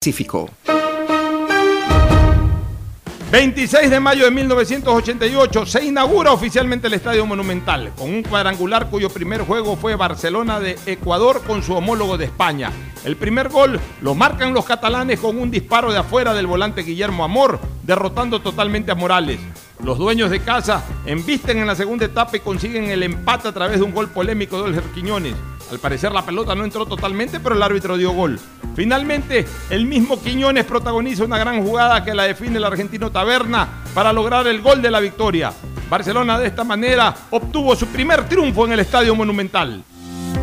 Pacífico. 26 de mayo de 1988 se inaugura oficialmente el Estadio Monumental, con un cuadrangular cuyo primer juego fue Barcelona de Ecuador con su homólogo de España. El primer gol lo marcan los catalanes con un disparo de afuera del volante Guillermo Amor, derrotando totalmente a Morales. Los dueños de casa embisten en la segunda etapa y consiguen el empate a través de un gol polémico de Olger Quiñones. Al parecer la pelota no entró totalmente, pero el árbitro dio gol. Finalmente, el mismo Quiñones protagoniza una gran jugada que la define el argentino Taberna para lograr el gol de la victoria. Barcelona de esta manera obtuvo su primer triunfo en el Estadio Monumental.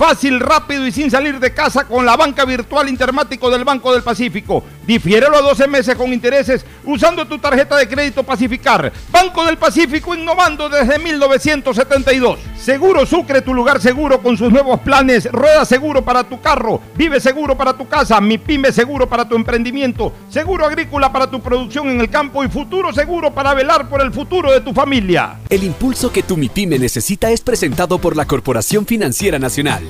fácil, rápido y sin salir de casa con la banca virtual intermático del Banco del Pacífico. Difiérelo a 12 meses con intereses usando tu tarjeta de crédito Pacificar. Banco del Pacífico innovando desde 1972. Seguro Sucre, tu lugar seguro con sus nuevos planes. Rueda seguro para tu carro, vive seguro para tu casa, mi pyme seguro para tu emprendimiento, seguro agrícola para tu producción en el campo y futuro seguro para velar por el futuro de tu familia. El impulso que tu MIPYME necesita es presentado por la Corporación Financiera Nacional.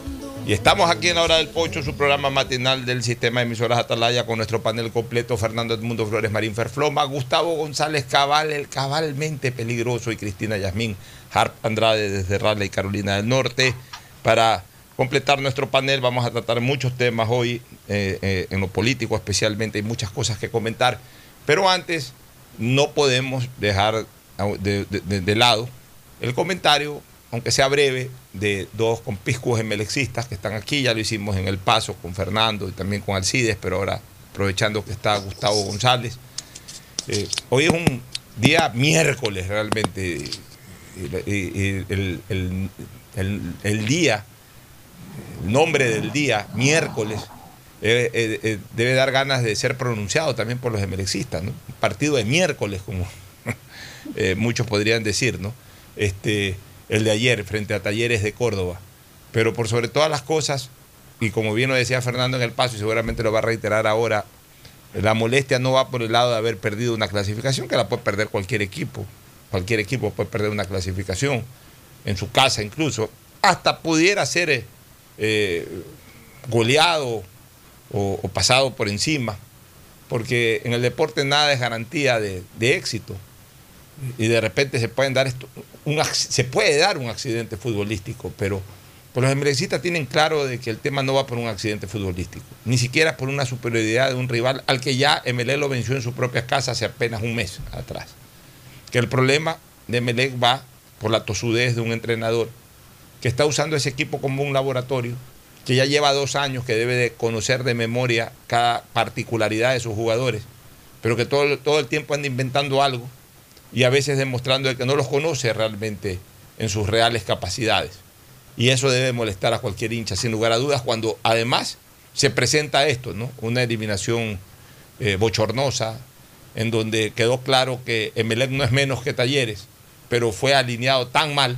y estamos aquí en la hora del pocho, su programa matinal del sistema de emisoras Atalaya con nuestro panel completo, Fernando Edmundo Flores Marín Ferfloma, Gustavo González Cabal, el cabalmente peligroso, y Cristina Yasmín Harp Andrade desde Raleigh, Carolina del Norte. Para completar nuestro panel vamos a tratar muchos temas hoy, eh, eh, en lo político especialmente, hay muchas cosas que comentar. Pero antes no podemos dejar de, de lado el comentario aunque sea breve, de dos compiscuos emelexistas que están aquí. Ya lo hicimos en El Paso con Fernando y también con Alcides, pero ahora aprovechando que está Gustavo González. Eh, hoy es un día miércoles realmente. El, día, el nombre del día, miércoles, eh, eh, debe dar ganas de ser pronunciado también por los emelexistas. Un partido de miércoles, como muchos podrían decir, ¿no? Este, el de ayer frente a Talleres de Córdoba. Pero por sobre todas las cosas, y como bien lo decía Fernando en el paso, y seguramente lo va a reiterar ahora, la molestia no va por el lado de haber perdido una clasificación, que la puede perder cualquier equipo. Cualquier equipo puede perder una clasificación, en su casa incluso. Hasta pudiera ser eh, goleado o, pasado por encima, porque en el deporte nada es garantía de, éxito. Y de repente se pueden dar esto, se puede dar un accidente futbolístico, pero los emelecistas tienen claro de que el tema no va por un accidente futbolístico, ni siquiera por una superioridad de un rival al que ya MLE lo venció en su propia casa hace apenas un mes atrás. Que el problema de MLE va por la tosudez de un entrenador que está usando ese equipo como un laboratorio, que ya lleva dos años, que debe de conocer de memoria cada particularidad de sus jugadores, pero que todo, todo el tiempo anda inventando algo y a veces demostrando que no los conoce realmente en sus reales capacidades. Y eso debe molestar a cualquier hincha, sin lugar a dudas, cuando además se presenta esto, ¿no? Una eliminación eh, bochornosa, en donde quedó claro que Emelec no es menos que Talleres, pero fue alineado tan mal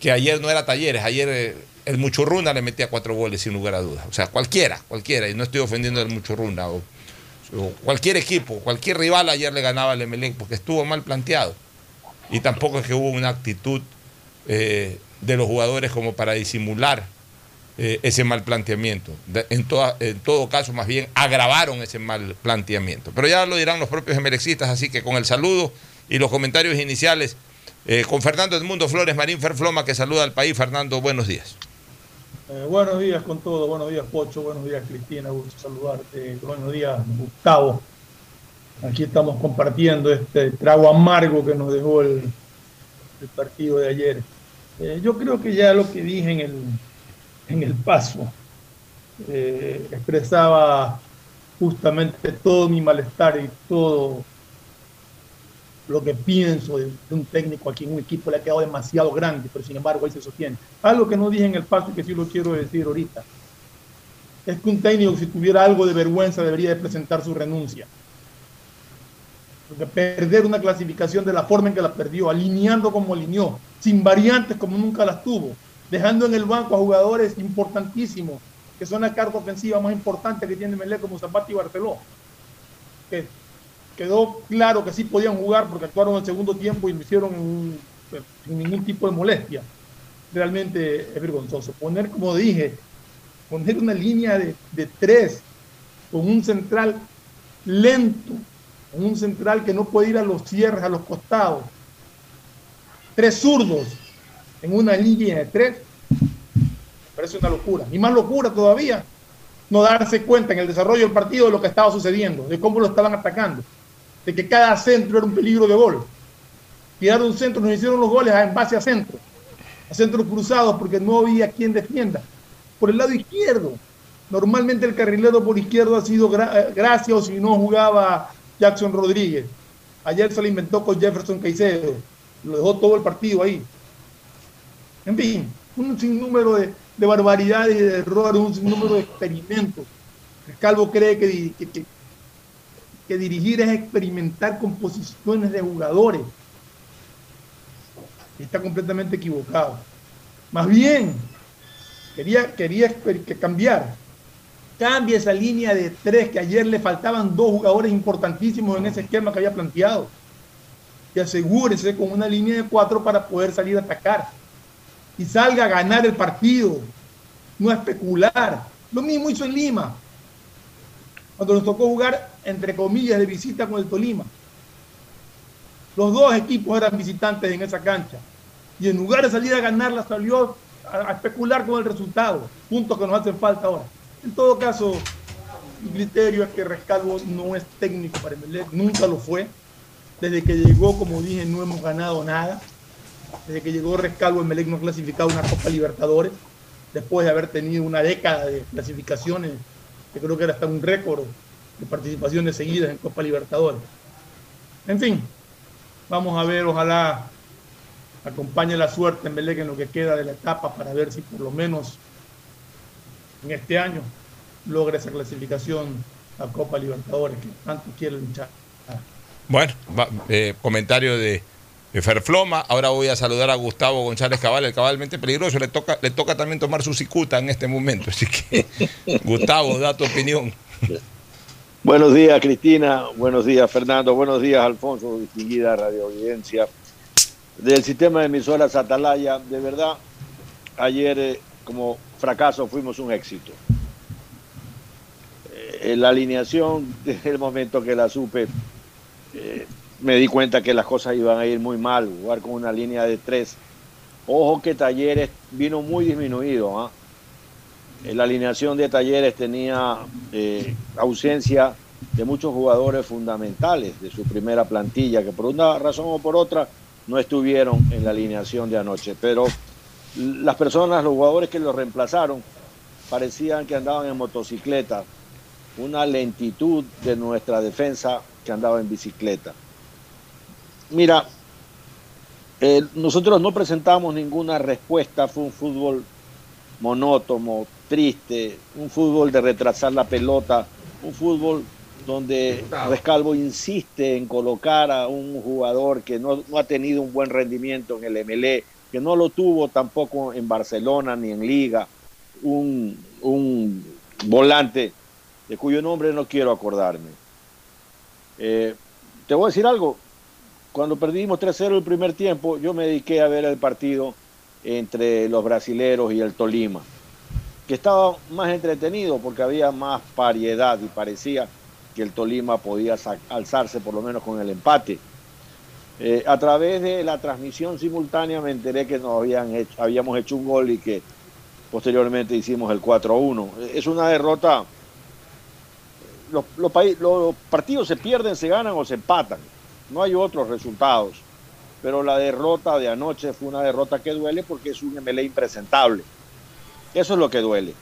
que ayer no era Talleres, ayer eh, el Muchurruna le metía cuatro goles sin lugar a dudas. O sea, cualquiera, cualquiera, y no estoy ofendiendo al Muchurruna, o, cualquier equipo, cualquier rival ayer le ganaba al Emelec porque estuvo mal planteado. Y tampoco es que hubo una actitud eh, de los jugadores como para disimular eh, ese mal planteamiento. en, todo caso, más bien agravaron ese mal planteamiento. Pero ya lo dirán los propios emerexistas, así que con el saludo y los comentarios iniciales, eh, con Fernando Edmundo Flores Marín Ferfloma, que saluda al país. Fernando, buenos días. Eh, buenos días con todo, buenos días Pocho, buenos días Cristina, gusto saludarte, buenos días Gustavo. Aquí estamos compartiendo este trago amargo que nos dejó el, partido de ayer. Eh, yo creo que ya lo que dije en el, en el paso eh, expresaba justamente todo mi malestar y todo lo que pienso de, un técnico aquí en un equipo le ha quedado demasiado grande, pero sin embargo ahí se sostiene. Algo que no dije en el paso que sí lo quiero decir ahorita, es que un técnico si tuviera algo de vergüenza debería de presentar su renuncia. Porque perder una clasificación de la forma en que la perdió, alineando como alineó, sin variantes como nunca las tuvo, dejando en el banco a jugadores importantísimos, que son la carga ofensiva más importante que tiene Melé como Zapata y Barceló. Que quedó claro que sí podían jugar porque actuaron en el segundo tiempo y lo hicieron sin ningún tipo de molestia. Realmente es vergonzoso. Poner, como dije, poner una línea de, de tres con un central lento, un central que no puede ir a los cierres, a los costados. Tres zurdos en una línea de tres. Parece una locura. Y más locura todavía, no darse cuenta en el desarrollo del partido de lo que estaba sucediendo, de cómo lo estaban atacando, de que cada centro era un peligro de gol. Tiraron un centro, nos hicieron los goles en base a centro, a centros cruzados, porque no había quien defienda. Por el lado izquierdo, normalmente el carrilero por izquierdo ha sido eh, gracias o si no jugaba Jackson Rodríguez. Ayer se lo inventó con Jefferson Caicedo. Lo dejó todo el partido ahí. En fin, un sinnúmero de, de barbaridades y de errores, un sinnúmero de experimentos. El Calvo cree que, dirigir es experimentar composiciones de jugadores. está completamente equivocado. Más bien, quería, quería cambiar Cambie esa línea de tres, que ayer le faltaban dos jugadores importantísimos en ese esquema que había planteado. Y asegúrese con una línea de cuatro para poder salir a atacar. Y salga a ganar el partido, no especular. Lo mismo hizo en Lima, cuando nos tocó jugar, entre comillas, de visita con el Tolima. Los dos equipos eran visitantes en esa cancha. Y en lugar de salir a ganarla, salió a, especular con el resultado. Puntos que nos hacen falta ahora. En todo caso, mi criterio es que Rescalvo no es técnico para Emelec, nunca lo fue. Desde que llegó, como dije, no hemos ganado nada. Desde que llegó Rescalvo, Emelec no ha clasificado una Copa Libertadores, después de haber tenido una década de clasificaciones, que creo que era hasta un récord de participaciones seguidas en Copa Libertadores. En fin, vamos a ver, ojalá acompañe la suerte en en lo que queda de la etapa para ver si por lo menos en este año logra esa clasificación a Copa Libertadores que tanto quiere luchar. Bueno, eh, comentario de, Ferfloma. Ahora voy a saludar a Gustavo González Cabal, el cabalmente peligroso. Le toca, también tomar su cicuta en este momento. Así que, Gustavo, da tu opinión. Buenos días, Cristina. Buenos días, Fernando. Buenos días, Alfonso, distinguida radio audiencia. Del sistema de emisoras Atalaya, de verdad, ayer eh, como fracaso fuimos un éxito. Eh, la alineación, desde el momento que la supe, eh, me di cuenta que las cosas iban a ir muy mal, jugar con una línea de tres. Ojo que Talleres vino muy disminuido. ¿ah? La alineación de Talleres tenía ausencia de muchos jugadores fundamentales de su primera plantilla, que por una razón o por otra no estuvieron en la alineación de anoche. Pero las personas, los jugadores que los reemplazaron, parecían que andaban en motocicleta, una lentitud de nuestra defensa que andaba en bicicleta. Mira, eh, nosotros no presentamos ninguna respuesta, fue un fútbol monótono, triste, un fútbol de retrasar la pelota, un fútbol donde Rescalvo insiste en colocar a un jugador que no, no, ha tenido un buen rendimiento en el MLE, que no lo tuvo tampoco en Barcelona ni en Liga, un, un volante de cuyo nombre no quiero acordarme. Eh, te voy a decir algo, cuando perdimos 3-0 el primer tiempo, yo me dediqué a ver el partido entre los brasileros y el Tolima, que estaba más entretenido porque había más variedad y parecía que el Tolima podía alzarse por lo menos con el empate. Eh, a través de la transmisión simultánea me enteré que nos habían hecho, habíamos hecho un gol y que posteriormente hicimos el 4-1. Es una derrota. Los, los, partidos se pierden, se ganan o se empatan. No hay otros resultados. Pero la derrota de anoche fue una derrota que duele porque es un MLE impresentable. Eso es lo que duele.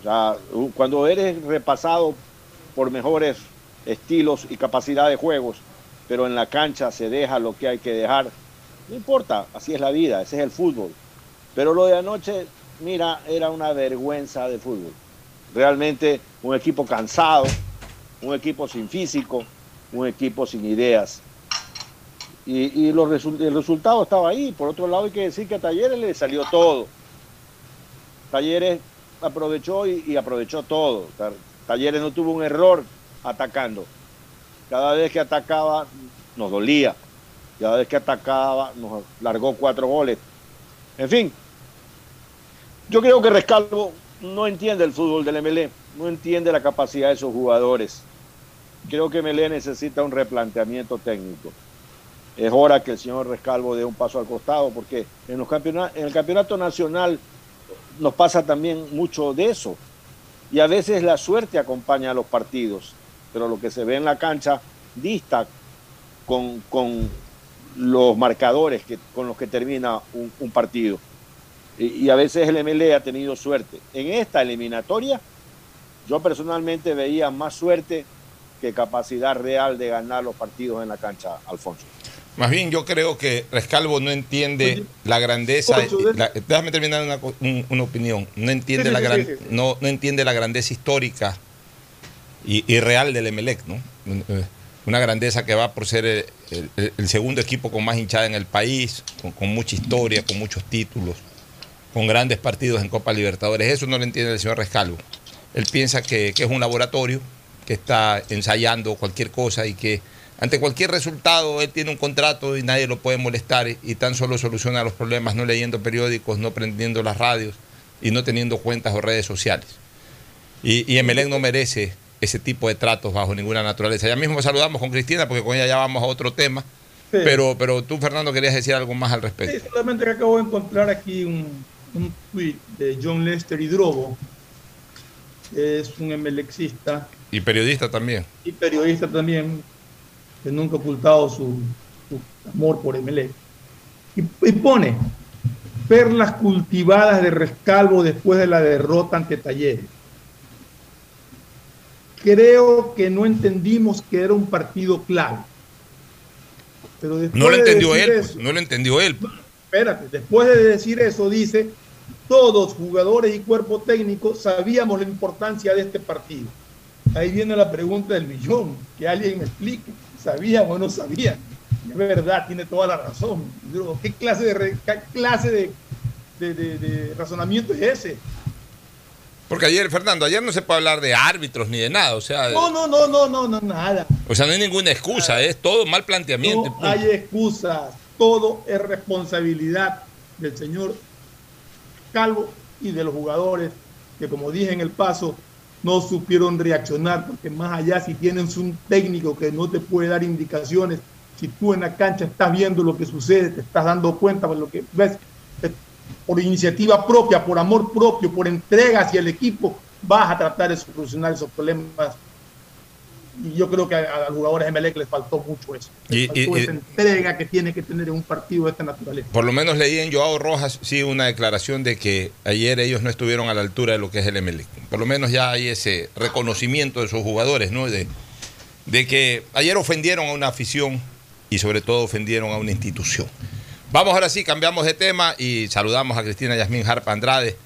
O sea, cuando eres repasado por mejores estilos y capacidad de juegos, pero en la cancha se deja lo que hay que dejar. No importa, así es la vida, ese es el fútbol. Pero lo de anoche, mira, era una vergüenza de fútbol. Realmente un equipo cansado, un equipo sin físico, un equipo sin ideas. Y, el resultado estaba ahí. Por otro lado, hay que decir que a Talleres le salió todo. Talleres aprovechó y aprovechó todo. Talleres no tuvo un error atacando. Cada vez que atacaba nos dolía. Cada vez que atacaba nos largó cuatro goles. En fin, yo creo que Rescalvo no entiende el fútbol del MLE, no entiende la capacidad de sus jugadores. Creo que MLE necesita un replanteamiento técnico. Es hora que el señor Rescalvo dé un paso al costado, porque en, los en el campeonato nacional nos pasa también mucho de eso. Y a veces la suerte acompaña a los partidos pero lo que se ve en la cancha dista con, los marcadores que, con los que termina un, partido. Y, a veces el MLE ha tenido suerte. En esta eliminatoria, yo personalmente veía más suerte que capacidad real de ganar los partidos en la cancha, Alfonso. Más bien yo creo que Rescalvo no entiende la grandeza. déjame terminar una, opinión. No entiende, la gran, no, no entiende la grandeza histórica y, real del Emelec, ¿no? Una grandeza que va por ser el, segundo equipo con más hinchada en el país, con, mucha historia, con muchos títulos, con grandes partidos en Copa Libertadores. Eso no lo entiende el señor Rescalvo. Él piensa que, es un laboratorio, que está ensayando cualquier cosa y que ante cualquier resultado él tiene un contrato y nadie lo puede molestar y tan solo soluciona los problemas no leyendo periódicos, no prendiendo las radios y no teniendo cuentas o redes sociales. Y, y Emelec no merece ese tipo de tratos bajo ninguna naturaleza. Ya mismo saludamos con Cristina porque con ella ya vamos a otro tema. Pero, pero tú, Fernando, querías decir algo más al respecto. Sí, solamente que acabo de encontrar aquí un, un tweet de John Lester Hidrobo, que es un emelexista. Y periodista también. Y periodista también, que nunca ha ocultado su, amor por Emelec. Y, y pone perlas cultivadas de rescalvo después de la derrota ante Talleres creo que no entendimos que era un partido clave. Pero no lo entendió él, pues, no lo entendió él. espérate, después de decir eso dice, todos jugadores y cuerpo técnico sabíamos la importancia de este partido. Ahí viene la pregunta del millón, que alguien me explique. ¿Sabían o no sabían? Es verdad, tiene toda la razón. ¿Qué clase de, clase de razonamiento es ese? Porque ayer, Fernando, ayer no se puede hablar de árbitros ni de nada, o sea... No, no, no, no, no, no, nada. O sea, no hay ninguna excusa, es todo mal planteamiento. No hay excusas, todo es responsabilidad del señor Calvo y de los jugadores que, como dije en el paso, no supieron reaccionar, porque más allá si tienes un técnico que no te puede dar indicaciones, si tú en la cancha estás viendo lo que sucede, te estás dando cuenta de lo que ves, por iniciativa propia, por amor propio, por entrega hacia el equipo, vas a tratar de solucionar esos problemas. Y yo creo que a, los jugadores de Melec les faltó mucho eso. y, esa entrega que tiene que tener en un partido de esta naturaleza. Por lo menos leí en Joao Rojas, sí, una declaración de que ayer ellos no estuvieron a la altura de lo que es el Melec. Por lo menos ya hay ese reconocimiento de sus jugadores, ¿no? De, de que ayer ofendieron a una afición y sobre todo ofendieron a una institución. Vamos ahora sí, cambiamos de tema y saludamos a Cristina Yasmín Harpa Andrade.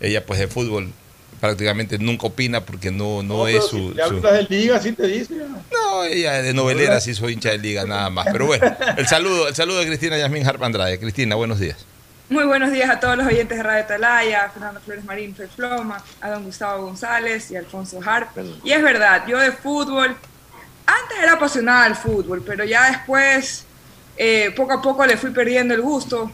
Ella pues de fútbol prácticamente nunca opina porque no, no, es su... Si hablas de liga, sí te dice. No, ella de novelera sí soy hincha de liga nada más. Pero bueno, el saludo, el saludo de Cristina Yasmín Harpa Andrade. Cristina, buenos días. Muy buenos días a todos los oyentes de Radio Talaya, Fernando Flores Marín, Floma, a don Gustavo González y Alfonso Harp. Y es verdad, yo de fútbol, antes era apasionada al fútbol, pero ya después eh, poco a poco le fui perdiendo el gusto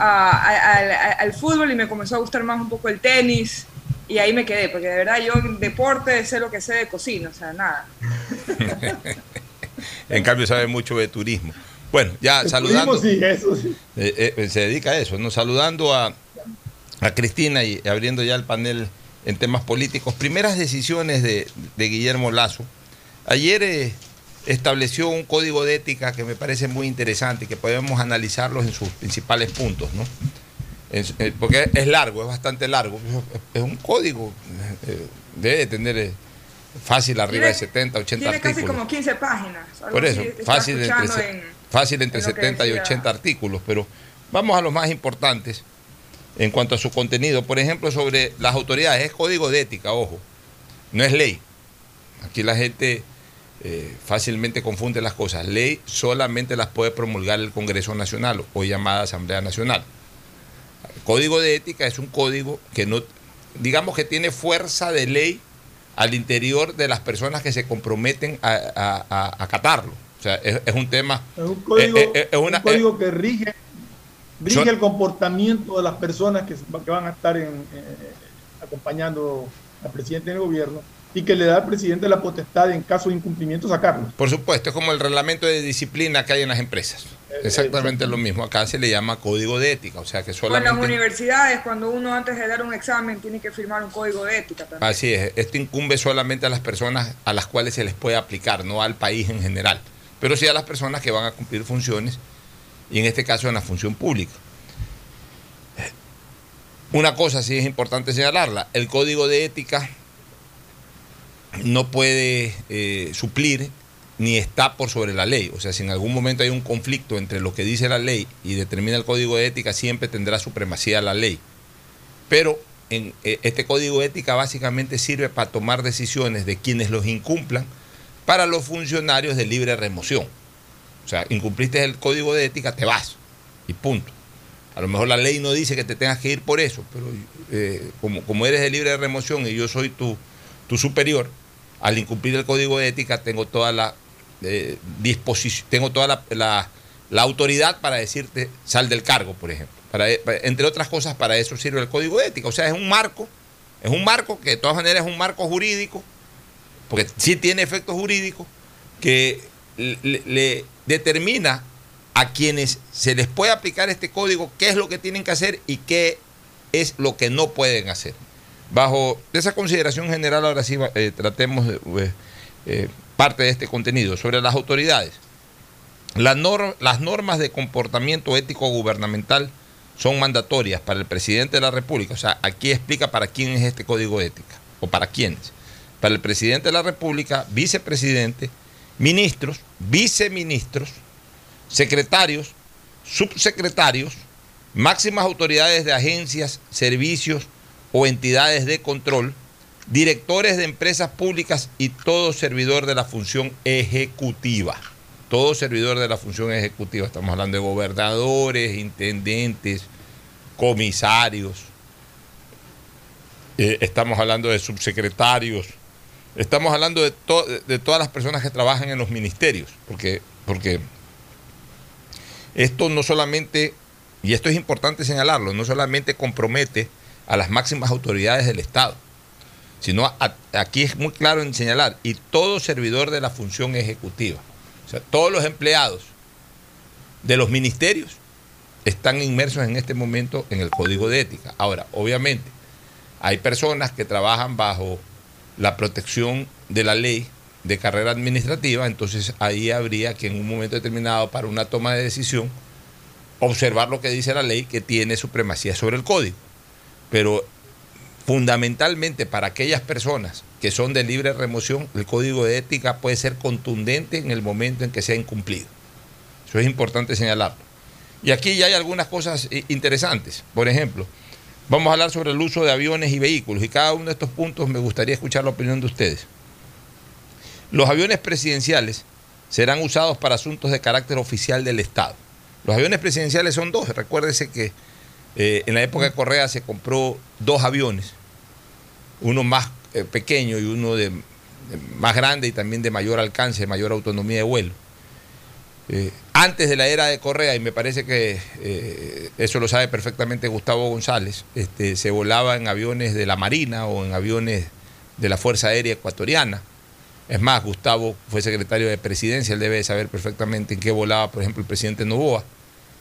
al fútbol y me comenzó a gustar más un poco el tenis y ahí me quedé, porque de verdad yo en deporte sé lo que sé de cocina, o sea, nada. en cambio sabe mucho de turismo. Bueno, ya saludando. Eh, eh, se dedica a eso, ¿no? Saludando a, a Cristina y abriendo ya el panel en temas políticos. Primeras decisiones de, de Guillermo Lazo. Ayer estableció un código de ética que me parece muy interesante y que podemos analizarlos en sus principales puntos, ¿no? Eh, porque es largo, es bastante largo. Es un código, eh, debe tener eh, fácil arriba de 70, 80 tiene artículos. casi como 15 páginas. Por eso, fácil entre, fácil entre 70 y 80 artículos, pero vamos a los más importantes en cuanto a su contenido. Por ejemplo, sobre las autoridades, es código de ética, ojo, no es ley. Aquí la gente eh, fácilmente confunde las cosas. Ley solamente las puede promulgar el Congreso Nacional o llamada Asamblea Nacional. Código de ética es un código que no, digamos que tiene fuerza de ley al interior de las personas que se comprometen a, acatarlo. O sea, es, un tema... Es un código, eh, eh, código que rige, rige el comportamiento de las personas que, van a estar acompañando al presidente del gobierno y que le da al presidente la potestad en caso de incumplimiento sacarlo. Por supuesto, es como el reglamento de disciplina que hay en las empresas. Exactamente lo mismo. Acá se le llama código de ética, o sea que solamente... en las universidades, cuando uno antes de dar un examen tiene que firmar un código de ética también. Así es, esto incumbe solamente a las personas a las cuales se les puede aplicar, no al país en general, pero sí a las personas que van a cumplir funciones, y en este caso en la función pública. Una cosa sí es importante señalarla, el código de ética no puede eh, suplir ni está por sobre la ley. O sea, si en algún momento hay un conflicto entre lo que dice la ley y determina el código de ética, siempre tendrá supremacía la ley. Pero en, eh, este código de ética básicamente sirve para tomar decisiones de quienes los incumplan para los funcionarios de libre remoción. O sea, incumpliste el código de ética, te vas y punto. A lo mejor la ley no dice que te tengas que ir por eso, pero eh, como, como eres de libre remoción y yo soy tu, tu superior, al incumplir el código de ética tengo toda la disposición, tengo toda la, autoridad para decirte sal del cargo, por ejemplo. Para, entre otras cosas, para eso sirve el código de ética. O sea, es un marco, es un marco que de todas maneras es un marco jurídico, porque sí tiene efectos jurídicos, que le determina a quienes se les puede aplicar este código qué es lo que tienen que hacer y qué es lo que no pueden hacer. Bajo esa consideración general, ahora sí eh, tratemos eh, eh, parte de este contenido sobre las autoridades. las normas de comportamiento ético gubernamental son mandatorias para el presidente de la República. O sea, aquí explica para quién es este código de ética o para quiénes. Para el presidente de la República, vicepresidente, ministros, viceministros, secretarios, subsecretarios, máximas autoridades de agencias, servicios, o entidades de control, directores de empresas públicas y todo servidor de la función ejecutiva. todo servidor de la función ejecutiva, estamos hablando de gobernadores, intendentes, comisarios, eh, estamos hablando de subsecretarios, estamos hablando de, de, todas las personas que trabajan en los ministerios, porque, porque esto no solamente, y esto es importante señalarlo, no solamente compromete a las máximas autoridades del Estado, sino aquí es muy claro en señalar, y todo servidor de la función ejecutiva, o sea, todos los empleados de los ministerios están inmersos en este momento en el código de ética. Ahora, obviamente, hay personas que trabajan bajo la protección de la ley de carrera administrativa, entonces ahí habría que en un momento determinado para una toma de decisión observar lo que dice la ley que tiene supremacía sobre el código. Pero fundamentalmente para aquellas personas que son de libre remoción, el código de ética puede ser contundente en el momento en que sea incumplido. Eso es importante señalarlo. Y aquí ya hay algunas cosas interesantes. Por ejemplo, Vamos a hablar sobre el uso de aviones y vehículos y cada uno de estos puntos me gustaría escuchar la opinión de ustedes. Los aviones presidenciales serán usados para asuntos de carácter oficial del Estado. Los aviones presidenciales son dos. Recuérdese que eh, en la época de Correa se compró dos aviones, uno más eh, pequeño y uno más grande y también de mayor alcance, mayor autonomía de vuelo. Eh, antes de la era de Correa, y me parece que eso lo sabe perfectamente Gustavo González, este, se volaba en aviones de la Marina o en aviones de la Fuerza Aérea Ecuatoriana. Es más, Gustavo fue secretario de presidencia, él debe saber perfectamente en qué volaba, por ejemplo, el presidente Novoa.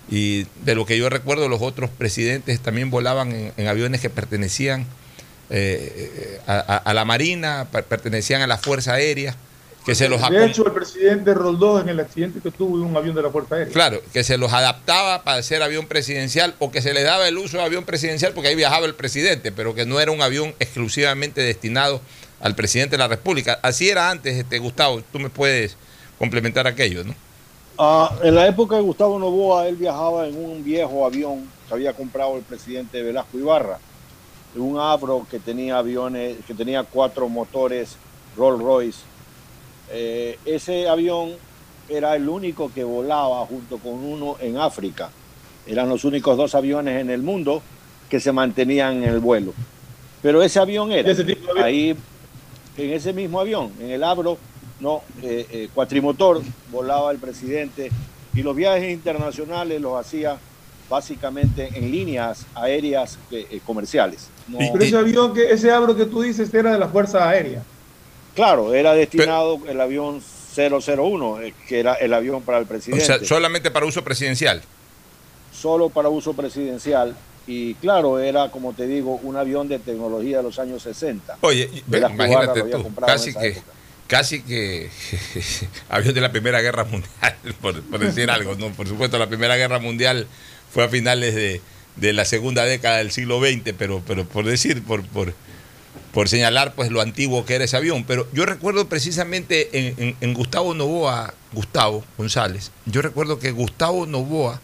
Y de lo que yo recuerdo, los otros presidentes también volaban en, aviones que pertenecían eh, a, la Marina, pertenecían a la Fuerza Aérea que se los de hecho, el presidente Roldós en el accidente que tuvo en un avión de la Fuerza Aérea. Claro, que se los adaptaba para ser avión presidencial o que se le daba el uso de avión presidencial porque ahí viajaba el presidente, pero que no era un avión exclusivamente destinado al presidente de la República. Así era antes, este, Gustavo, tú me puedes complementar aquello, ¿no? Ah, en la época de Gustavo Novoa, él viajaba en un viejo avión que había comprado el presidente Velasco Ibarra, un Avro que tenía aviones, que tenía cuatro motores Rolls Royce eh, ese avión era el único que volaba junto con uno en África. Eran los únicos dos aviones en el mundo que se mantenían en el vuelo. Pero ese avión era ahí, en ese mismo avión, en el Abro, no, eh, eh, cuatrimotor, volaba el presidente y los viajes internacionales los hacía básicamente en líneas aéreas comerciales. Pero ese avión, que, ese Abro que tú dices era de la Fuerza Aérea. Claro, era destinado el avión 001, eh, que era el avión para el presidente. O sea, solamente para uso presidencial. Solo para uso presidencial. Y claro, era, como te digo, un avión de tecnología de los años 60. Oye, imagínate tú, casi que, casi que avión de la Primera Guerra Mundial, por, decir algo. no Por supuesto, la Primera Guerra Mundial fue a finales de, de la segunda década del siglo XX, pero, pero por decir, por, por, por señalar pues lo antiguo que era ese avión. Pero yo recuerdo precisamente en, Gustavo Novoa, Gustavo González, yo recuerdo que Gustavo Novoa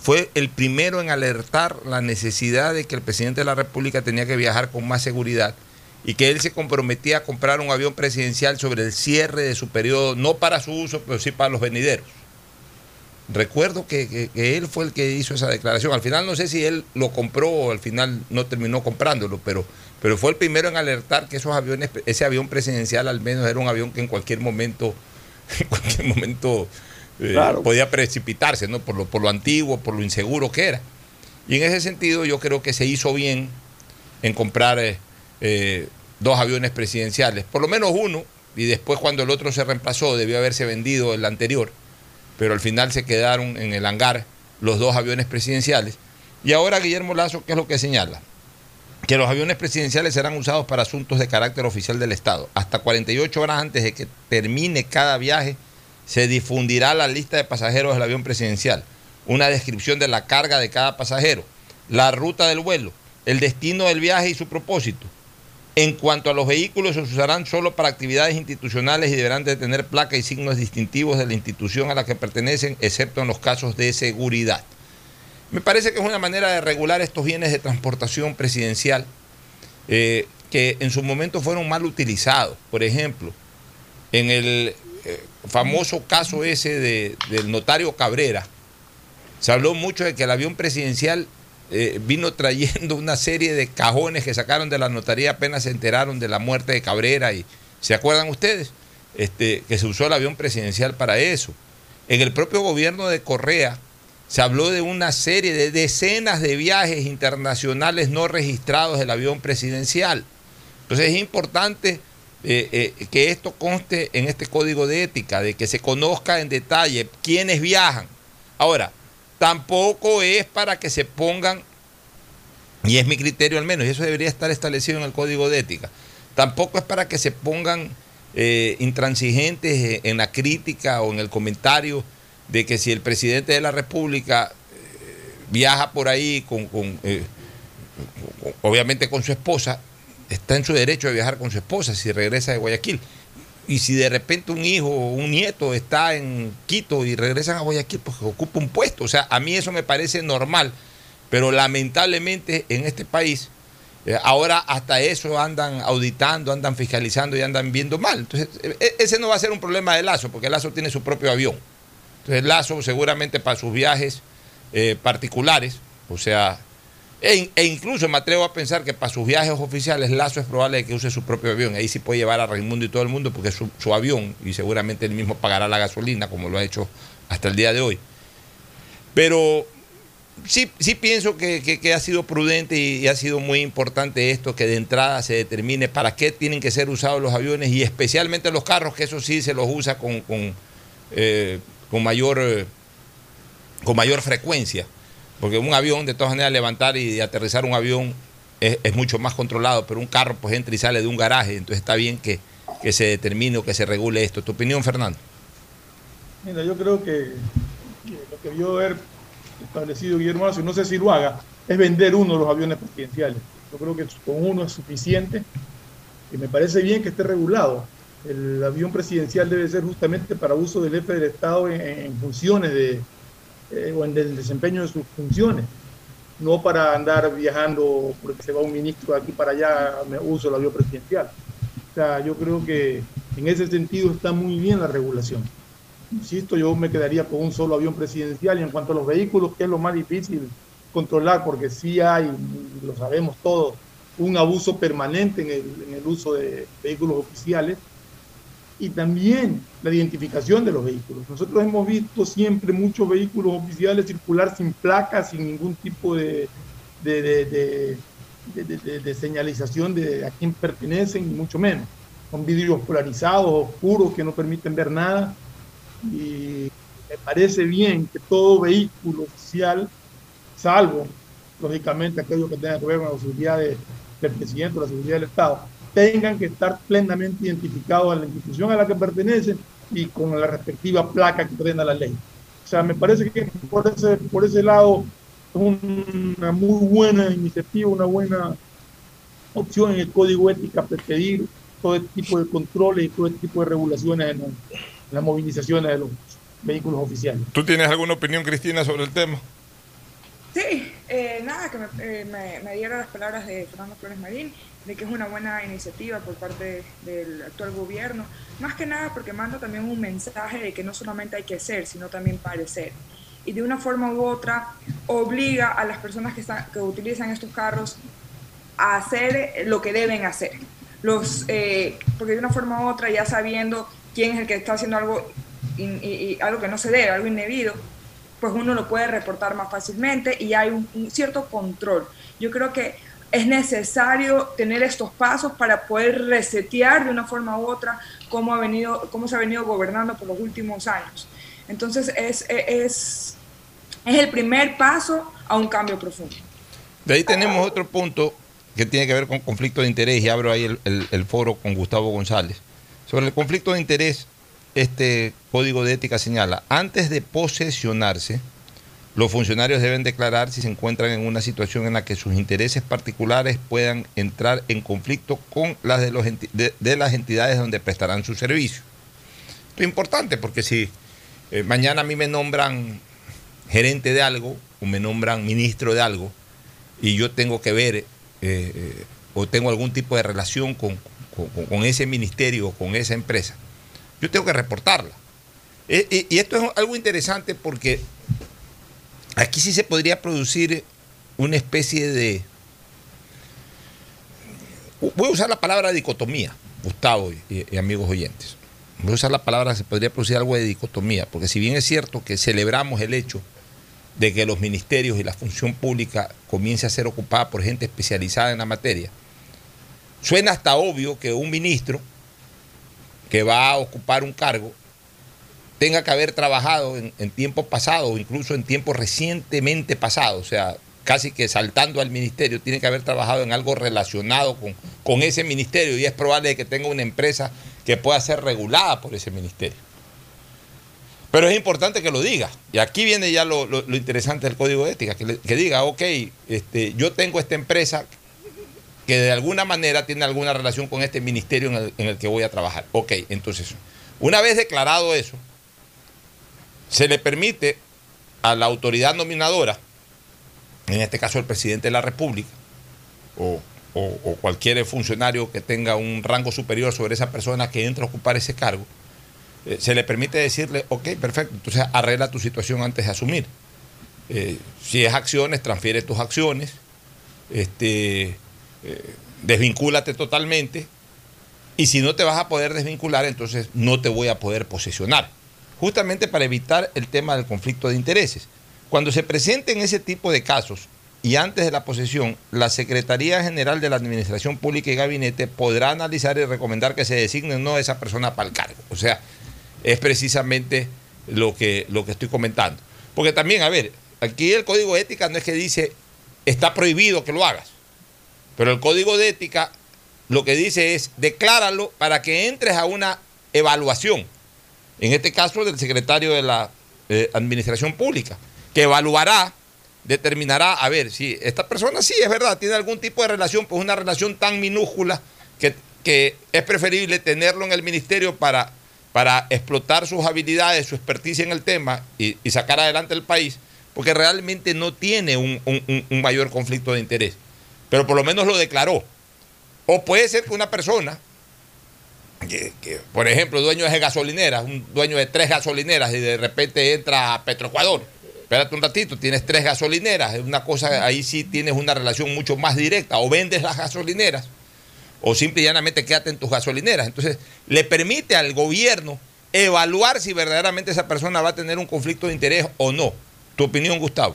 fue el primero en alertar la necesidad de que el presidente de la República tenía que viajar con más seguridad y que él se comprometía a comprar un avión presidencial sobre el cierre de su periodo, no para su uso, pero sí para los venideros. Recuerdo que, él fue el que hizo esa declaración. Al final no sé si él lo compró o al final no terminó comprándolo, pero pero fue el primero en alertar que esos aviones, ese avión presidencial al menos era un avión que en cualquier momento, en cualquier momento eh, podía precipitarse, ¿no? Por lo, por lo antiguo, por lo inseguro que era. Y en ese sentido yo creo que se hizo bien en comprar eh, eh, dos aviones presidenciales, por lo menos uno, y después cuando el otro se reemplazó debió haberse vendido el anterior, pero al final se quedaron en el hangar los dos aviones presidenciales. Y ahora Guillermo Lazo, ¿qué es lo que señala? que los aviones presidenciales serán usados para asuntos de carácter oficial del Estado. Hasta 48 horas antes de que termine cada viaje, se difundirá la lista de pasajeros del avión presidencial, una descripción de la carga de cada pasajero, la ruta del vuelo, el destino del viaje y su propósito. En cuanto a los vehículos, se usarán solo para actividades institucionales y deberán de tener placa y signos distintivos de la institución a la que pertenecen, excepto en los casos de seguridad. Me parece que es una manera de regular estos bienes de transportación presidencial eh, que en su momento fueron mal utilizados. Por ejemplo, en el, eh, famoso caso ese de, del notario Cabrera, se habló mucho de que el avión presidencial eh, vino trayendo una serie de cajones que sacaron de la notaría apenas se enteraron de la muerte de Cabrera y ¿se acuerdan ustedes? Este, que se usó el avión presidencial para eso. En el propio gobierno de Correa se habló de una serie de decenas de viajes internacionales no registrados del avión presidencial. Entonces es importante eh, eh, que esto conste en este código de ética, de que se conozca en detalle quiénes viajan. Ahora, tampoco es para que se pongan, y es mi criterio al menos, y eso debería estar establecido en el código de ética, tampoco es para que se pongan eh, intransigentes en la crítica o en el comentario de que si el presidente de la República eh, viaja por ahí con, eh, con, obviamente con su esposa, está en su derecho de viajar con su esposa si regresa de Guayaquil. Y si de repente un hijo o un nieto está en Quito y regresan a Guayaquil, pues ocupa un puesto. O sea, a mí eso me parece normal, pero lamentablemente en este país, eh, ahora hasta eso andan auditando, andan fiscalizando y andan viendo mal. Entonces, e, e, ese no va a ser un problema de Lazo, porque Lazo tiene su propio avión. Entonces, Lazo seguramente para sus viajes eh, particulares, o sea, e, e, incluso me atrevo a pensar que para sus viajes oficiales Lazo es probable que use su propio avión. Ahí sí puede llevar a Raimundo y todo el mundo porque es su, avión y seguramente él mismo pagará la gasolina como lo ha hecho hasta el día de hoy. Pero sí, sí pienso que, ha sido prudente y, ha sido muy importante esto, que de entrada se determine para qué tienen que ser usados los aviones y especialmente los carros, que eso sí se los usa con, con, eh, mayor, eh, con mayor frecuencia. Porque un avión, de todas maneras, levantar y aterrizar un avión es, mucho más controlado, pero un carro pues entra y sale de un garaje, entonces está bien que, se determine o que se regule esto. ¿Tu opinión, Fernando? Mira, yo creo que, lo que vio haber establecido Guillermo Lazo, no sé si lo haga, es vender uno de los aviones presidenciales. Yo creo que con uno es suficiente y me parece bien que esté regulado. El avión presidencial debe ser justamente para uso del jefe del Estado en funciones de, eh, o en el desempeño de sus funciones, no para andar viajando porque se va un ministro de aquí para allá, me uso el avión presidencial. O sea, yo creo que en ese sentido está muy bien la regulación. Insisto, yo me quedaría con un solo avión presidencial y en cuanto a los vehículos, que es lo más difícil controlar, porque sí hay, lo sabemos todos, un abuso permanente en el, en el uso de vehículos oficiales y también la identificación de los vehículos. Nosotros hemos visto siempre muchos vehículos oficiales circular sin placas, sin ningún tipo de, de, señalización de a quién pertenecen, mucho menos. Son vidrios polarizados, oscuros, que no permiten ver nada. Y me parece bien que todo vehículo oficial, salvo, lógicamente, aquello que tenga que ver con la seguridad del presidente o la seguridad del Estado, tengan que estar plenamente identificados a la institución a la que pertenecen y con la respectiva placa que prenda la ley. O sea, me parece que por ese, por ese lado es una muy buena iniciativa, una buena opción en el código ética pedir todo este tipo de controles y todo este tipo de regulaciones en, las movilizaciones de los vehículos oficiales. ¿Tú tienes alguna opinión, Cristina, sobre el tema? Sí, eh, nada, que me, eh, me, me dieron las palabras de Fernando Flores Marín de que es una buena iniciativa por parte del actual gobierno, más que nada porque manda también un mensaje de que no solamente hay que ser, sino también parecer. Y de una forma u otra obliga a las personas que, están, que utilizan estos carros a hacer lo que deben hacer. Los, eh, porque de una forma u otra, ya sabiendo quién es el que está haciendo algo, y, algo que no se debe, algo indebido, pues uno lo puede reportar más fácilmente y hay un cierto control. Yo creo que es necesario tener estos pasos para poder resetear de una forma u otra cómo, ha venido, cómo se ha venido gobernando por los últimos años. Entonces es, es, es el primer paso a un cambio profundo. De ahí tenemos otro punto que tiene que ver con conflicto de interés y abro ahí el, el foro con Gustavo González. Sobre el conflicto de interés, este código de ética señala, antes de posesionarse, los funcionarios deben declarar si se encuentran en una situación en la que sus intereses particulares puedan entrar en conflicto con las de, los de, las entidades donde prestarán su servicio. Esto es importante porque si eh, mañana a mí me nombran gerente de algo o me nombran ministro de algo y yo tengo que ver eh, eh, o tengo algún tipo de relación con, con ese ministerio o con esa empresa, yo tengo que reportarla y esto es algo interesante porque aquí sí se podría producir una especie de... Voy a usar la palabra dicotomía, Gustavo y, amigos oyentes. Voy a usar la palabra, se podría producir algo de dicotomía, porque si bien es cierto que celebramos el hecho de que los ministerios y la función pública comience a ser ocupada por gente especializada en la materia, suena hasta obvio que un ministro que va a ocupar un cargo tenga que haber trabajado en, en tiempos pasados o incluso en tiempos recientemente pasados, o sea, casi que saltando al ministerio, tiene que haber trabajado en algo relacionado con, con ese ministerio y es probable que tenga una empresa que pueda ser regulada por ese ministerio. Pero es importante que lo diga. Y aquí viene ya lo, interesante del código de ética, que, diga, ok, este, yo tengo esta empresa que de alguna manera tiene alguna relación con este ministerio en el, en el que voy a trabajar. Ok, entonces, una vez declarado eso, se le permite a la autoridad nominadora, en este caso el presidente de la República, o, cualquier funcionario que tenga un rango superior sobre esa persona que entra a ocupar ese cargo, eh, se le permite decirle, ok, perfecto, entonces arregla tu situación antes de asumir. Eh, si es acciones, transfiere tus acciones, este, eh, desvincúlate totalmente, y si no te vas a poder desvincular, entonces no te voy a poder posesionar, justamente para evitar el tema del conflicto de intereses. Cuando se presenten ese tipo de casos y antes de la posesión, la Secretaría General de la Administración Pública y Gabinete podrá analizar y recomendar que se designe no esa persona para el cargo. O sea, es precisamente lo que, lo que estoy comentando. Porque también, a ver, aquí el código de ética no es que dice está prohibido que lo hagas, pero el código de ética lo que dice es decláralo para que entres a una evaluación, en este caso del secretario de la eh, Administración Pública que evaluará, determinará, a ver, si esta persona sí es verdad, tiene algún tipo de relación, pues una relación tan minúscula que, es preferible tenerlo en el ministerio para, para explotar sus habilidades, su experticia en el tema y, sacar adelante el país, porque realmente no tiene un, mayor conflicto de interés. Pero por lo menos lo declaró. O puede ser que una persona por ejemplo, dueño de gasolineras, un dueño de tres gasolineras y de repente entra a Petroecuador espérate un ratito, tienes tres gasolineras, es una cosa, ahí sí tienes una relación mucho más directa, o vendes las gasolineras, o simple y llanamente quédate en tus gasolineras. Entonces, le permite al gobierno evaluar si verdaderamente esa persona va a tener un conflicto de interés o no. ¿Tu opinión, Gustavo?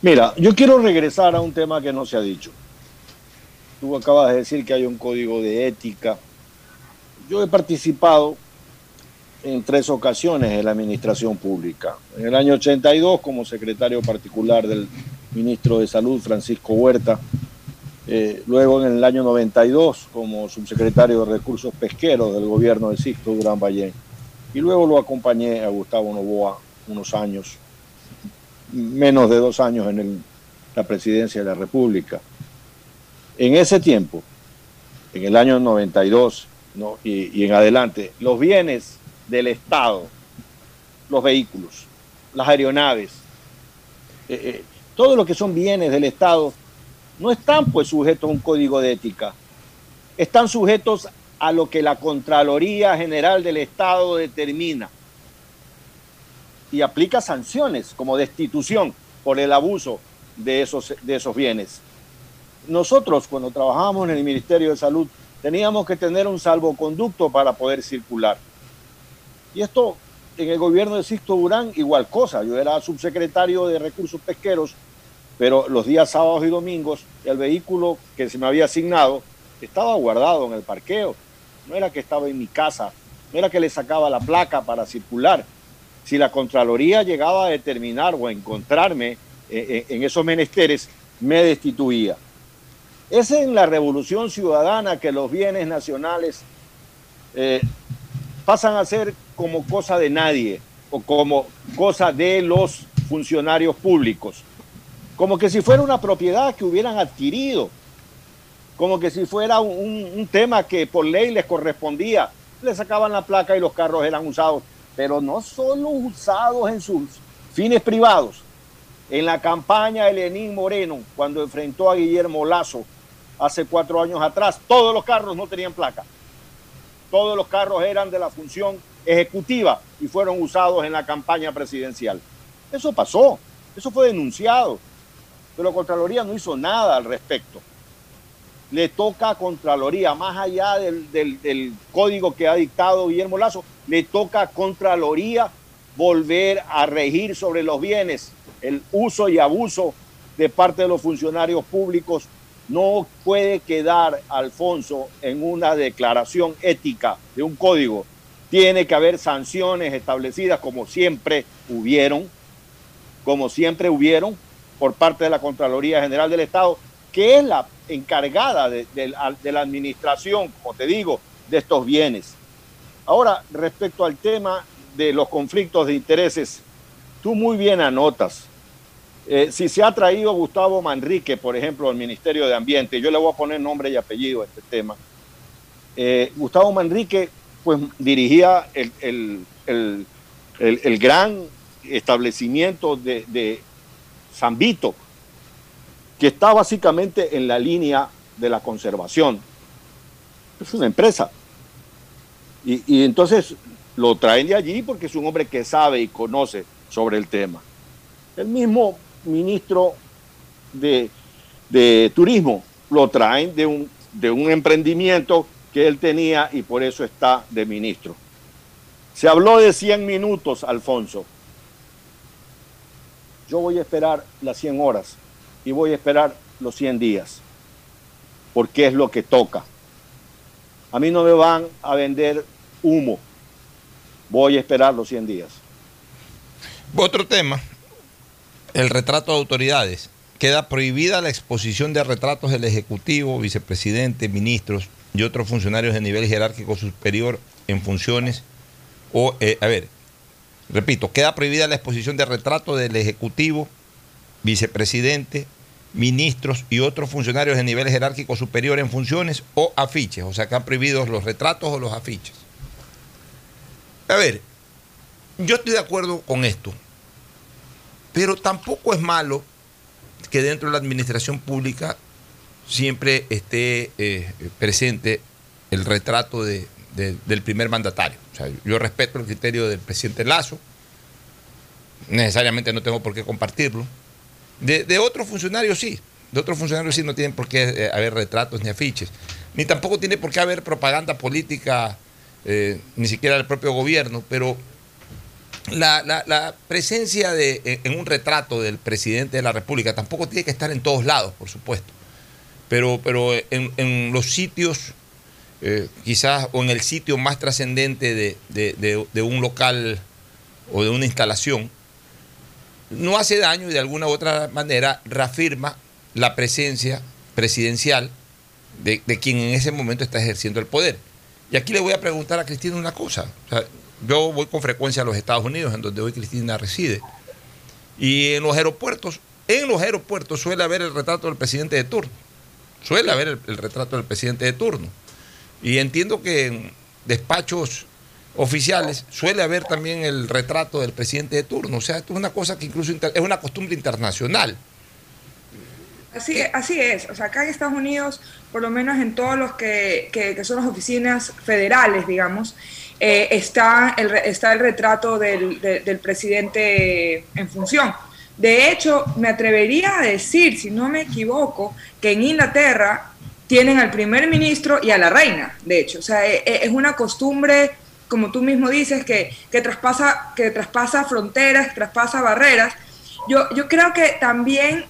Mira, yo quiero regresar a un tema que no se ha dicho. Tú acabas de decir que hay un código de ética. Yo he participado en tres ocasiones en la administración pública. En el año 82 como secretario particular del ministro de Salud Francisco Huerta, eh, luego en el año 92 como subsecretario de Recursos Pesqueros del gobierno de Sixto Durán Ballén y luego lo acompañé a Gustavo Novoa unos años, menos de dos años en la presidencia de la República. En ese tiempo, en el año 92 y, y en adelante, los bienes del Estado, los vehículos, las aeronaves, eh, eh, todo lo que son bienes del Estado, no están pues sujetos a un código de ética, están sujetos a lo que la Contraloría General del Estado determina. Y aplica sanciones como destitución por el abuso de esos, de esos bienes. Nosotros cuando trabajábamos en el Ministerio de Salud teníamos que tener un salvoconducto para poder circular y esto en el gobierno de Sixto Durán, igual cosa. Yo era subsecretario de Recursos Pesqueros, pero los días sábados y domingos el vehículo que se me había asignado estaba guardado en el parqueo. No era que estaba en mi casa, no era que le sacaba la placa para circular. Si la Contraloría llegaba a determinar o a encontrarme eh, eh, en esos menesteres, me destituía. Es en la revolución ciudadana que los bienes nacionales eh, pasan a ser como cosa de nadie o como cosa de los funcionarios públicos, como que si fuera una propiedad que hubieran adquirido, como que si fuera un, tema que por ley les correspondía, le sacaban la placa y los carros eran usados, pero no solo usados en sus fines privados. En la campaña de Lenín Moreno, cuando enfrentó a Guillermo Lazo hace cuatro años atrás, todos los carros no tenían placa todos los carros eran de la función ejecutiva y fueron usados en la campaña presidencial. Eso pasó, eso fue denunciado, pero Contraloría no hizo nada al respecto. Le toca a Contraloría, más allá del, del código que ha dictado Guillermo Lazo, le toca a Contraloría volver a regir sobre los bienes, el uso y abuso de parte de los funcionarios públicos no puede quedar, Alfonso, en una declaración ética de un código. Tiene que haber sanciones establecidas como siempre hubieron, como siempre hubieron por parte de la Contraloría General del Estado, que es la encargada de, de la administración, como te digo, de estos bienes. Ahora, respecto al tema de los conflictos de intereses, tú muy bien anotas eh, si se ha traído Gustavo Manrique, por ejemplo, al Ministerio de Ambiente, yo le voy a poner nombre y apellido a este tema. Eh, Gustavo Manrique, pues dirigía el, gran establecimiento de, de San Vito, que está básicamente en la línea de la conservación. Es una empresa. Y, y entonces lo traen de allí porque es un hombre que sabe y conoce sobre el tema. El mismo ministro de, Turismo. Lo traen de un, de un emprendimiento que él tenía y por eso está de ministro. Se habló de 100 minutos, Alfonso. Yo voy a esperar las 100 horas y voy a esperar los 100 días, porque es lo que toca. A mí no me van a vender humo. Voy a esperar los 100 días. Otro tema, el retrato de autoridades. Queda prohibida la exposición de retratos del Ejecutivo, vicepresidente, ministros y otros funcionarios de nivel jerárquico superior en funciones. O, eh, a ver, repito, queda prohibida la exposición de retratos del Ejecutivo, vicepresidente, ministros y otros funcionarios de nivel jerárquico superior en funciones o afiches. O sea, que han prohibido los retratos o los afiches. A ver, yo estoy de acuerdo con esto. Pero tampoco es malo que dentro de la administración pública siempre esté eh, presente el retrato de, del primer mandatario. O sea, yo respeto el criterio del presidente Lazo, necesariamente no tengo por qué compartirlo. De, otros funcionarios sí, de otros funcionarios sí no tienen por qué eh, haber retratos ni afiches, ni tampoco tiene por qué haber propaganda política, eh, ni siquiera del propio gobierno, pero la, presencia de, en un retrato del presidente de la República tampoco tiene que estar en todos lados, por supuesto, pero, pero en, los sitios, eh, quizás, o en el sitio más trascendente de, un local o de una instalación, no hace daño y de alguna u otra manera reafirma la presencia presidencial de, quien en ese momento está ejerciendo el poder. Y aquí le voy a preguntar a Cristina una cosa. Yo voy con frecuencia a los Estados Unidos, en donde hoy Cristina reside. Y en los aeropuertos, en los aeropuertos suele haber el retrato del presidente de turno. Suele haber el, retrato del presidente de turno. Y entiendo que en despachos oficiales suele haber también el retrato del presidente de turno. O sea, esto es una cosa que incluso es una costumbre internacional. Así, así es. O sea, acá en Estados Unidos, por lo menos en todos los que, que son las oficinas federales, digamos, eh, está, el, está el retrato del, del presidente en función. De hecho, me atrevería a decir, si no me equivoco, que en Inglaterra tienen al primer ministro y a la reina, de hecho. O sea, e, e, es una costumbre, como tú mismo dices, que, que, traspasa, que traspasa fronteras, traspasa barreras. Yo, yo creo que también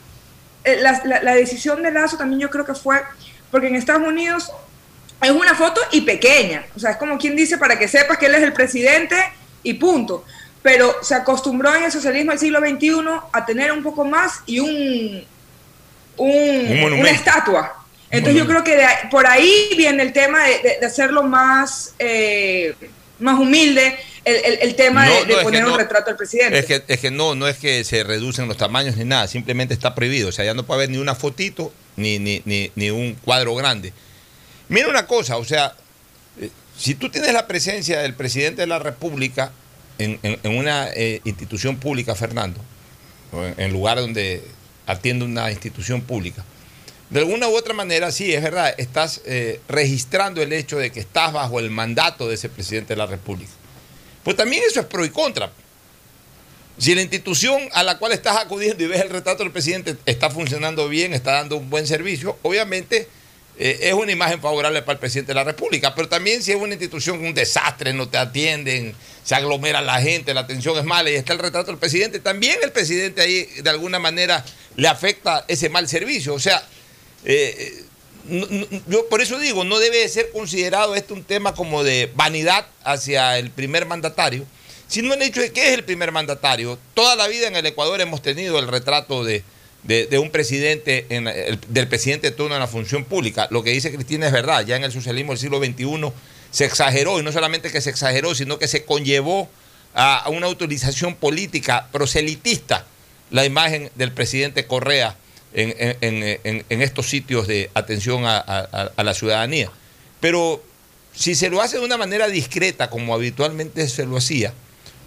eh, la, la, la decisión de Lazo también yo creo que fue porque en Estados Unidos es una foto y pequeña. O sea, es como quien dice para que sepas que él es el presidente y punto. Pero se acostumbró en el socialismo del siglo XXI a tener un poco más y un, una estatua. Entonces yo creo que por ahí viene el tema de, hacerlo más, eh, más humilde, el, tema de, poner un retrato del presidente. Es que, es que no, no es que se reducen los tamaños ni nada, simplemente está prohibido. O sea, ya no puede haber ni una fotito ni, ni, ni, ni un cuadro grande. Mira una cosa, o sea, eh, si tú tienes la presencia del presidente de la República en, una eh, institución pública, Fernando, en, lugar donde atiende una institución pública, de alguna u otra manera, sí, es verdad, estás eh, registrando el hecho de que estás bajo el mandato de ese presidente de la República. Pues también eso es pro y contra. Si la institución a la cual estás acudiendo y ves el retrato del presidente está funcionando bien, está dando un buen servicio, obviamente eh, es una imagen favorable para el presidente de la República. Pero también si es una institución un desastre, no te atienden, se aglomera la gente, la atención es mala y está el retrato del presidente, también el presidente ahí de alguna manera le afecta ese mal servicio. O sea, eh, yo por eso digo, no debe ser considerado este un tema como de vanidad hacia el primer mandatario sino el hecho de que es el primer mandatario. Toda la vida en el Ecuador hemos tenido el retrato de, un presidente, del presidente de turno en la función pública. Lo que dice Cristina es verdad, ya en el socialismo del siglo XXI se exageró, y no solamente que se exageró, sino que se conllevó a, una utilización política proselitista la imagen del presidente Correa en, estos sitios de atención a la ciudadanía. Pero si se lo hace de una manera discreta, como habitualmente se lo hacía,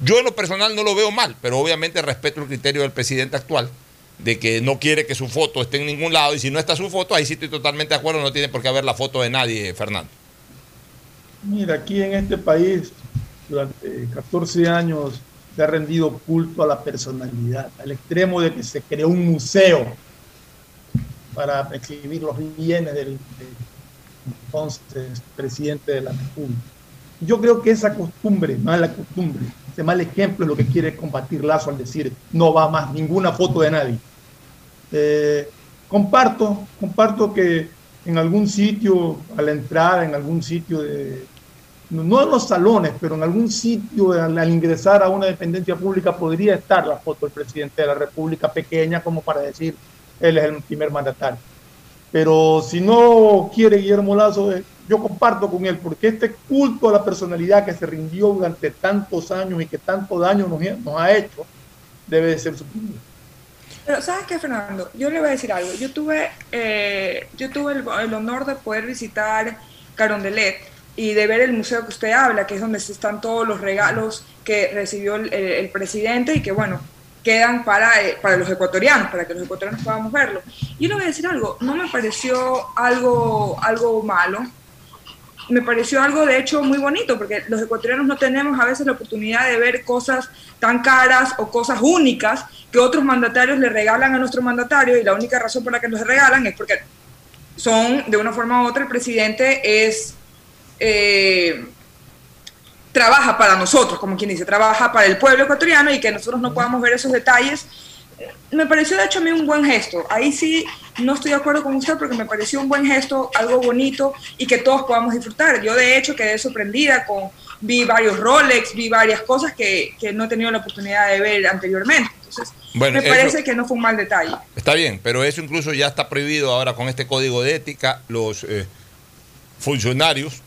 yo en lo personal no lo veo mal, pero obviamente respeto el criterio del presidente actual de que no quiere que su foto esté en ningún lado y si no está su foto, ahí sí estoy totalmente de acuerdo, no tiene por qué haber la foto de nadie, Fernando. Mira, aquí en este país durante 14 años se ha rendido culto a la personalidad, al extremo de que se creó un museo para exhibir los bienes del, entonces presidente de la República. Yo creo que esa costumbre, mala costumbre, ese mal ejemplo es lo que quiere combatir Lazo al decir no va más ninguna foto de nadie. Eh, comparto, comparto que en algún sitio, a la entrada, en algún sitio de, no en los salones, pero en algún sitio al, ingresar a una dependencia pública podría estar la foto del presidente de la República pequeña como para decir él es el primer mandatario. Pero si no quiere Guillermo Lazo, eh, yo comparto con él, porque este culto a la personalidad que se rindió durante tantos años y que tanto daño nos, ha hecho, debe de ser suprimido. Pero, ¿sabes qué, Fernando? Yo le voy a decir algo. Yo tuve, eh, yo tuve el, honor de poder visitar Carondelet y de ver el museo que usted habla, que es donde están todos los regalos que recibió el presidente y que, bueno, quedan para, eh, para los ecuatorianos, para que los ecuatorianos podamos verlo. Y le voy a decir algo, no me pareció algo, algo malo, me pareció algo de hecho muy bonito, porque los ecuatorianos no tenemos a veces la oportunidad de ver cosas tan caras o cosas únicas que otros mandatarios le regalan a nuestro mandatario y la única razón por la que nos regalan es porque son, de una forma u otra, el presidente es... Eh, trabaja para nosotros, como quien dice, trabaja para el pueblo ecuatoriano y que nosotros no podamos ver esos detalles. Me pareció de hecho a mí un buen gesto. Ahí sí no estoy de acuerdo con usted porque me pareció un buen gesto, algo bonito y que todos podamos disfrutar. Yo de hecho quedé sorprendida con, vi varios Rolex, vi varias cosas que, que no he tenido la oportunidad de ver anteriormente. Entonces, me parece que no fue un mal detalle. Está bien, pero eso incluso ya está prohibido ahora con este código de ética. Los eh, funcionarios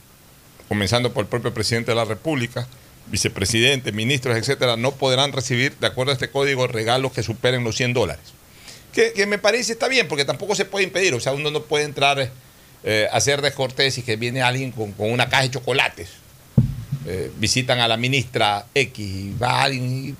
comenzando por el propio presidente de la República, vicepresidente, ministros, etcétera, no podrán recibir, de acuerdo a este código, regalos que superen los 100 dólares. Que, me parece está bien, porque tampoco se puede impedir, o sea, uno no puede entrar eh, a hacer descortés y que viene alguien con, una caja de chocolates. Eh, visitan a la ministra X y va alguien y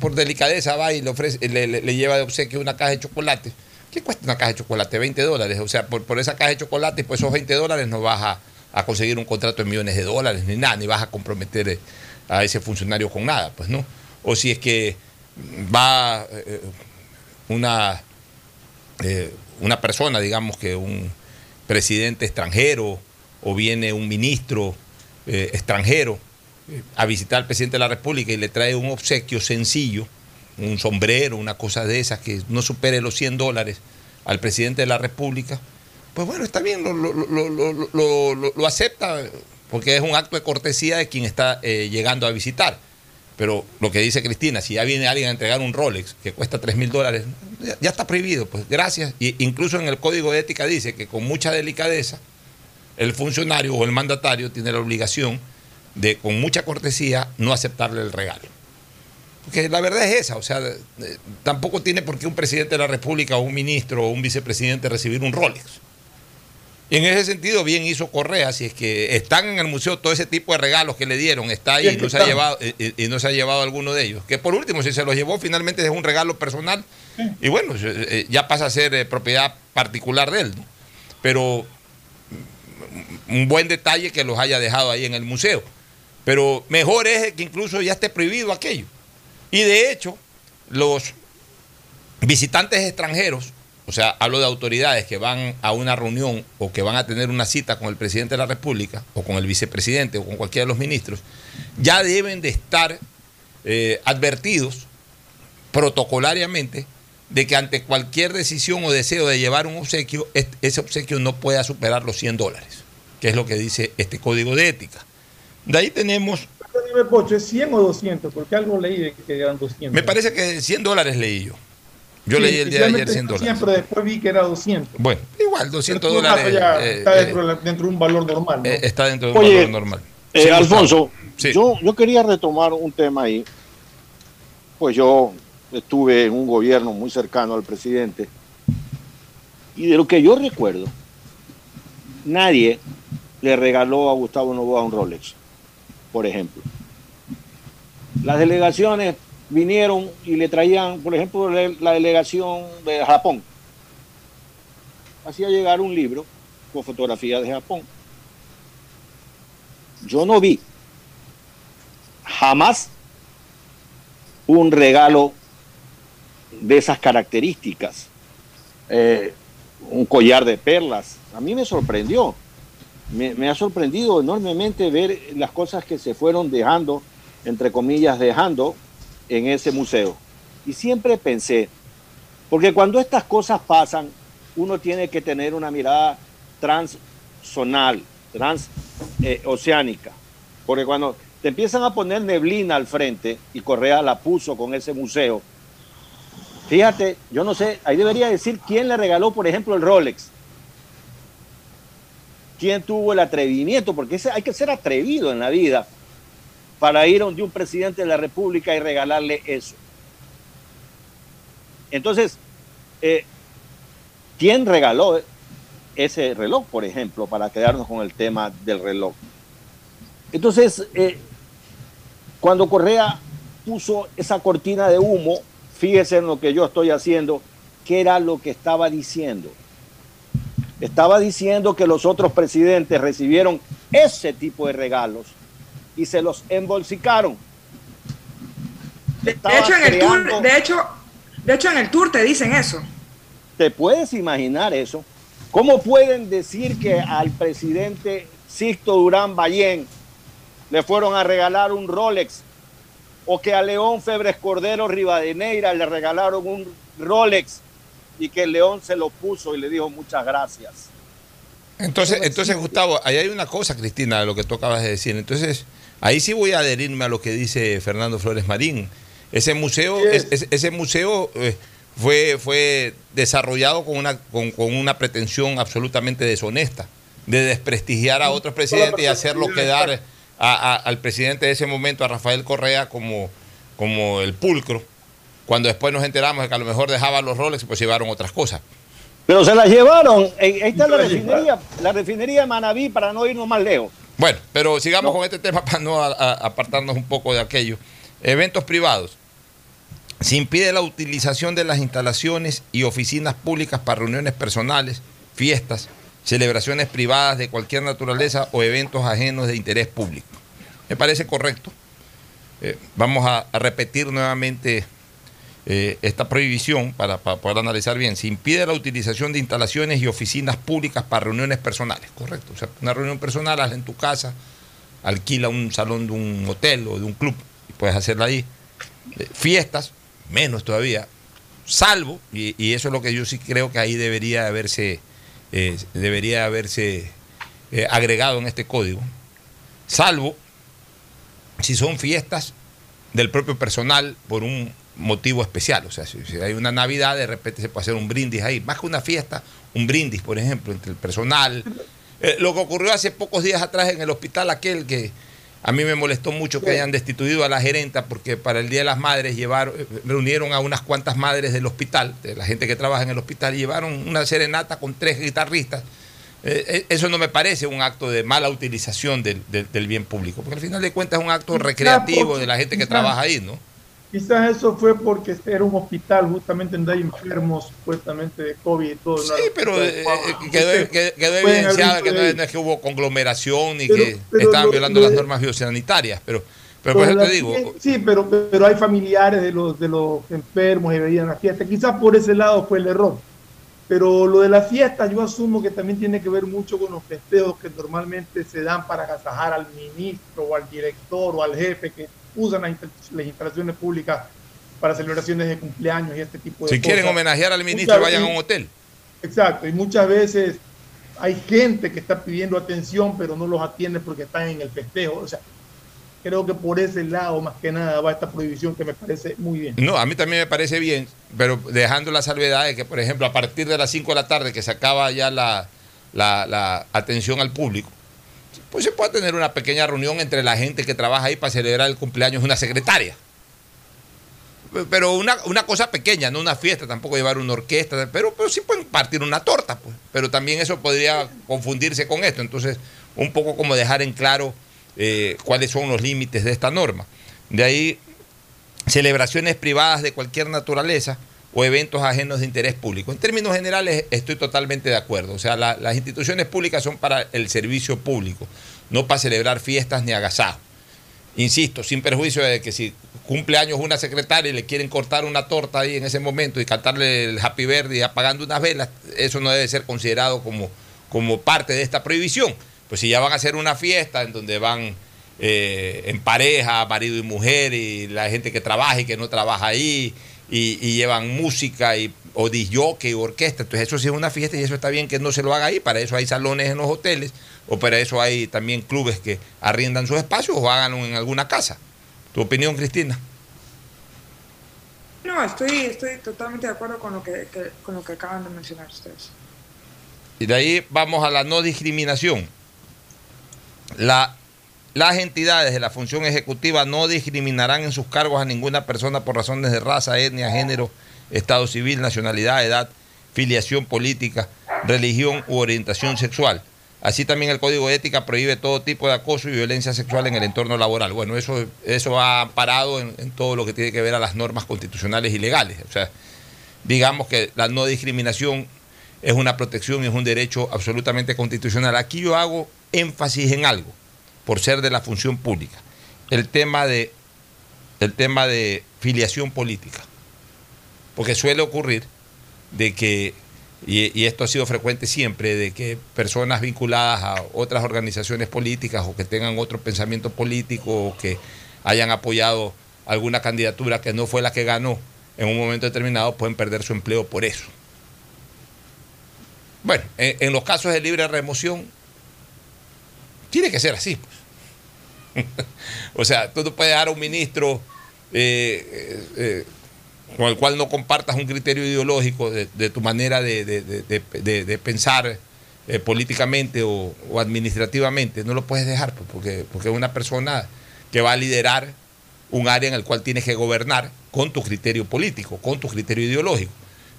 por delicadeza va y le, ofrece, le, lleva de obsequio una caja de chocolates. ¿Qué cuesta una caja de chocolate? 20 dólares. O sea, por, por esa caja de chocolate, pues esos 20 dólares no baja a conseguir un contrato de millones de dólares, ni nada, ni vas a comprometer eh, a ese funcionario con nada, pues no. O si es que va una, eh, una persona, digamos que un presidente extranjero, o viene un ministro extranjero a visitar al presidente de la República y le trae un obsequio sencillo, un sombrero, una cosa de esas que no supere los 100 dólares al presidente de la República, pues bueno, está bien, lo, acepta porque es un acto de cortesía de quien está eh, llegando a visitar. Pero lo que dice Cristina, si ya viene alguien a entregar un Rolex que cuesta 3 mil dólares, ya, está prohibido, pues gracias. Y incluso en el código de ética dice que con mucha delicadeza el funcionario o el mandatario tiene la obligación de, con mucha cortesía, no aceptarle el regalo. Porque la verdad es esa, o sea, tampoco tiene por qué un presidente de la República o un ministro o un vicepresidente recibir un Rolex. Y en ese sentido, bien hizo Correa, si es que están en el museo todo ese tipo de regalos que le dieron, está ahí y no, se ha llevado, y, no se ha llevado alguno de ellos. Que por último, si se los llevó, finalmente es un regalo personal y bueno, eh, ya pasa a ser eh, propiedad particular de él. Pero mm, un buen detalle que los haya dejado ahí en el museo. pero mejor es que incluso ya esté prohibido aquello. Y de hecho, los visitantes extranjeros, o sea, hablo de autoridades que van a una reunión o que van a tener una cita con el presidente de la República o con el vicepresidente o con cualquiera de los ministros, ya deben de estar eh, advertidos protocolariamente de que ante cualquier decisión o deseo de llevar un obsequio, ese obsequio no pueda superar los 100 dólares, que es lo que dice este código de ética. De ahí tenemos... ¿Es 100 o 200? Porque algo leí de que eran 200. Me parece que 100 dólares leí yo. Yo leí el día de ayer 100 dólares. Siempre después vi que era 200. Bueno, igual, 200 dólares. Eh, está dentro, eh, dentro, de un valor normal. Eh, está dentro de un valor normal. Alfonso, yo, yo quería retomar un tema ahí. Pues yo estuve en un gobierno muy cercano al presidente. Y de lo que yo recuerdo, nadie le regaló a Gustavo Novoa un Rolex, por ejemplo. Las delegaciones vinieron y le traían, por ejemplo, la delegación de Japón. Hacía llegar un libro con fotografías de Japón. Yo no vi jamás un regalo de esas características. Eh, un collar de perlas. A mí me sorprendió. Me, ha sorprendido enormemente ver las cosas que se fueron dejando, entre comillas, dejando en ese museo. Y siempre pensé, porque cuando estas cosas pasan, uno tiene que tener una mirada transzonal, transoceánica. porque cuando te empiezan a poner neblina al frente, y Correa la puso con ese museo, Fíjate, yo no sé, ahí debería decir quién le regaló, por ejemplo, el Rolex. ¿Quién tuvo el atrevimiento? Porque hay que ser atrevido en la vida para ir donde un presidente de la República y regalarle eso. Entonces, eh, ¿quién regaló ese reloj, por ejemplo, para quedarnos con el tema del reloj? Entonces, eh, cuando Correa puso esa cortina de humo, fíjese en lo que yo estoy haciendo, ¿qué era lo que estaba diciendo? Estaba diciendo que los otros presidentes recibieron ese tipo de regalos y se los embolsicaron. De, hecho, en el tour, de, hecho, de hecho, en el tour te dicen eso. ¿Te puedes imaginar eso? ¿Cómo pueden decir que al presidente Sixto Durán Ballén le fueron a regalar un Rolex o que a León Febres Cordero Rivadeneira le regalaron un Rolex y que el León se lo puso y le dijo muchas gracias. Entonces, entonces Gustavo, ahí hay una cosa, Cristina, de lo que tú acabas de decir. Entonces, ahí sí voy a adherirme a lo que dice Fernando Flores Marín. Ese museo, ese museo eh, fue, fue desarrollado con una, con, con una pretensión absolutamente deshonesta, de desprestigiar a otros presidentes y hacerlo quedar al presidente de ese momento, a Rafael Correa, como, como el pulcro, cuando después nos enteramos de que a lo mejor dejaban los roles y pues llevaron otras cosas. Pero se las llevaron. Ahí está la refinería, la refinería de Manabí para no irnos más lejos. Bueno, pero sigamos con este tema para no apartarnos un poco de aquello. Eventos privados. Se impide la utilización de las instalaciones y oficinas públicas para reuniones personales, fiestas, celebraciones privadas de cualquier naturaleza o eventos ajenos de interés público. Me parece correcto. Eh, vamos a, repetir nuevamente eh, esta prohibición para, poder analizar bien. Se impide la utilización de instalaciones y oficinas públicas para reuniones personales, correcto. O sea, una reunión personal, hazla en tu casa, alquila un salón de un hotel o de un club y puedes hacerla ahí. Eh, fiestas, menos todavía, salvo, y, eso es lo que yo sí creo que ahí debería haberse eh, debería haberse agregado en este código, salvo si son fiestas del propio personal por un motivo especial. O sea, si, hay una Navidad, de repente se puede hacer un brindis ahí. Más que una fiesta, un brindis, por ejemplo, entre el personal. Eh, lo que ocurrió hace pocos días atrás en el hospital aquel que a mí me molestó mucho que hayan destituido a la gerenta porque para el Día de las Madres llevaron, reunieron a unas cuantas madres del hospital, de la gente que trabaja en el hospital, y llevaron una serenata con tres guitarristas. Eh, eh, eso no me parece un acto de mala utilización del, bien público, porque al final de cuentas es un acto recreativo de la gente que trabaja ahí, ¿no? Quizás eso fue porque era un hospital justamente donde hay enfermos supuestamente de COVID y todo. Sí, pero eh, eh, quedó, evidenciado que no, es que hubo conglomeración ni que estaban violando las normas biosanitarias, pero, pero por eso te digo. Sí, pero, pero hay familiares de los, de los enfermos y veían la fiesta. Quizás por ese lado fue el error. Pero lo de la fiesta yo asumo que también tiene que ver mucho con los festejos que normalmente se dan para agasajar al ministro o al director o al jefe que usan las, instalaciones públicas para celebraciones de cumpleaños y este tipo de cosas. Si quieren homenajear al ministro, vayan a un hotel. Exacto, y muchas veces hay gente que está pidiendo atención, pero no los atiende porque están en el festejo. O sea, creo que por ese lado, más que nada, va esta prohibición que me parece muy bien. No, a mí también me parece bien, pero dejando la salvedad de que, por ejemplo, a partir de las 5 de la tarde, que se acaba ya la, la atención al público, pues se puede tener una pequeña reunión entre la gente que trabaja ahí para celebrar el cumpleaños de una secretaria. Pero una, cosa pequeña, no una fiesta, tampoco llevar una orquesta, pero, pero sí pueden partir una torta, pues. Pero también eso podría confundirse con esto. Entonces, un poco como dejar en claro eh, cuáles son los límites de esta norma. De ahí, celebraciones privadas de cualquier naturaleza o eventos ajenos de interés público. En términos generales estoy totalmente de acuerdo. O sea, las instituciones públicas son para el servicio público, no para celebrar fiestas ni agasajos. Insisto, sin perjuicio de que si cumple años una secretaria y le quieren cortar una torta ahí en ese momento y cantarle el Happy Verde y apagando unas velas, eso no debe ser considerado como, como parte de esta prohibición. Pues si ya van a hacer una fiesta en donde van eh, en pareja, marido y mujer, y la gente que trabaja y que no trabaja ahí, y, llevan música y, o disjockey o orquesta. Entonces eso sí es una fiesta y eso está bien que no se lo haga ahí. Para eso hay salones en los hoteles o para eso hay también clubes que arriendan sus espacios o háganlo en alguna casa. ¿Tu opinión, Cristina? No, estoy, estoy totalmente de acuerdo con lo que, con lo que acaban de mencionar ustedes. Y de ahí vamos a la no discriminación. La las entidades de la función ejecutiva no discriminarán en sus cargos a ninguna persona por razones de raza, etnia, género, estado civil, nacionalidad, edad, filiación política, religión u orientación sexual. Así también el Código de Ética prohíbe todo tipo de acoso y violencia sexual en el entorno laboral. Bueno, eso, eso ha parado en, en todo lo que tiene que ver a las normas constitucionales y legales. O sea, digamos que la no discriminación es una protección y es un derecho absolutamente constitucional. Aquí yo hago énfasis en algo por ser de la función pública. El tema de, el tema de filiación política. Porque suele ocurrir de que, y, esto ha sido frecuente siempre, de que personas vinculadas a otras organizaciones políticas o que tengan otro pensamiento político o que hayan apoyado alguna candidatura que no fue la que ganó en un momento determinado pueden perder su empleo por eso. Bueno, en los casos de libre remoción, tiene que ser así. Pues. o sea, tú no puedes dar a un ministro eh, eh, eh, con el cual no compartas un criterio ideológico de, tu manera de, pensar políticamente o, administrativamente. No lo puedes dejar, pues, porque, porque es una persona que va a liderar un área en el cual tienes que gobernar con tu criterio político, con tu criterio ideológico.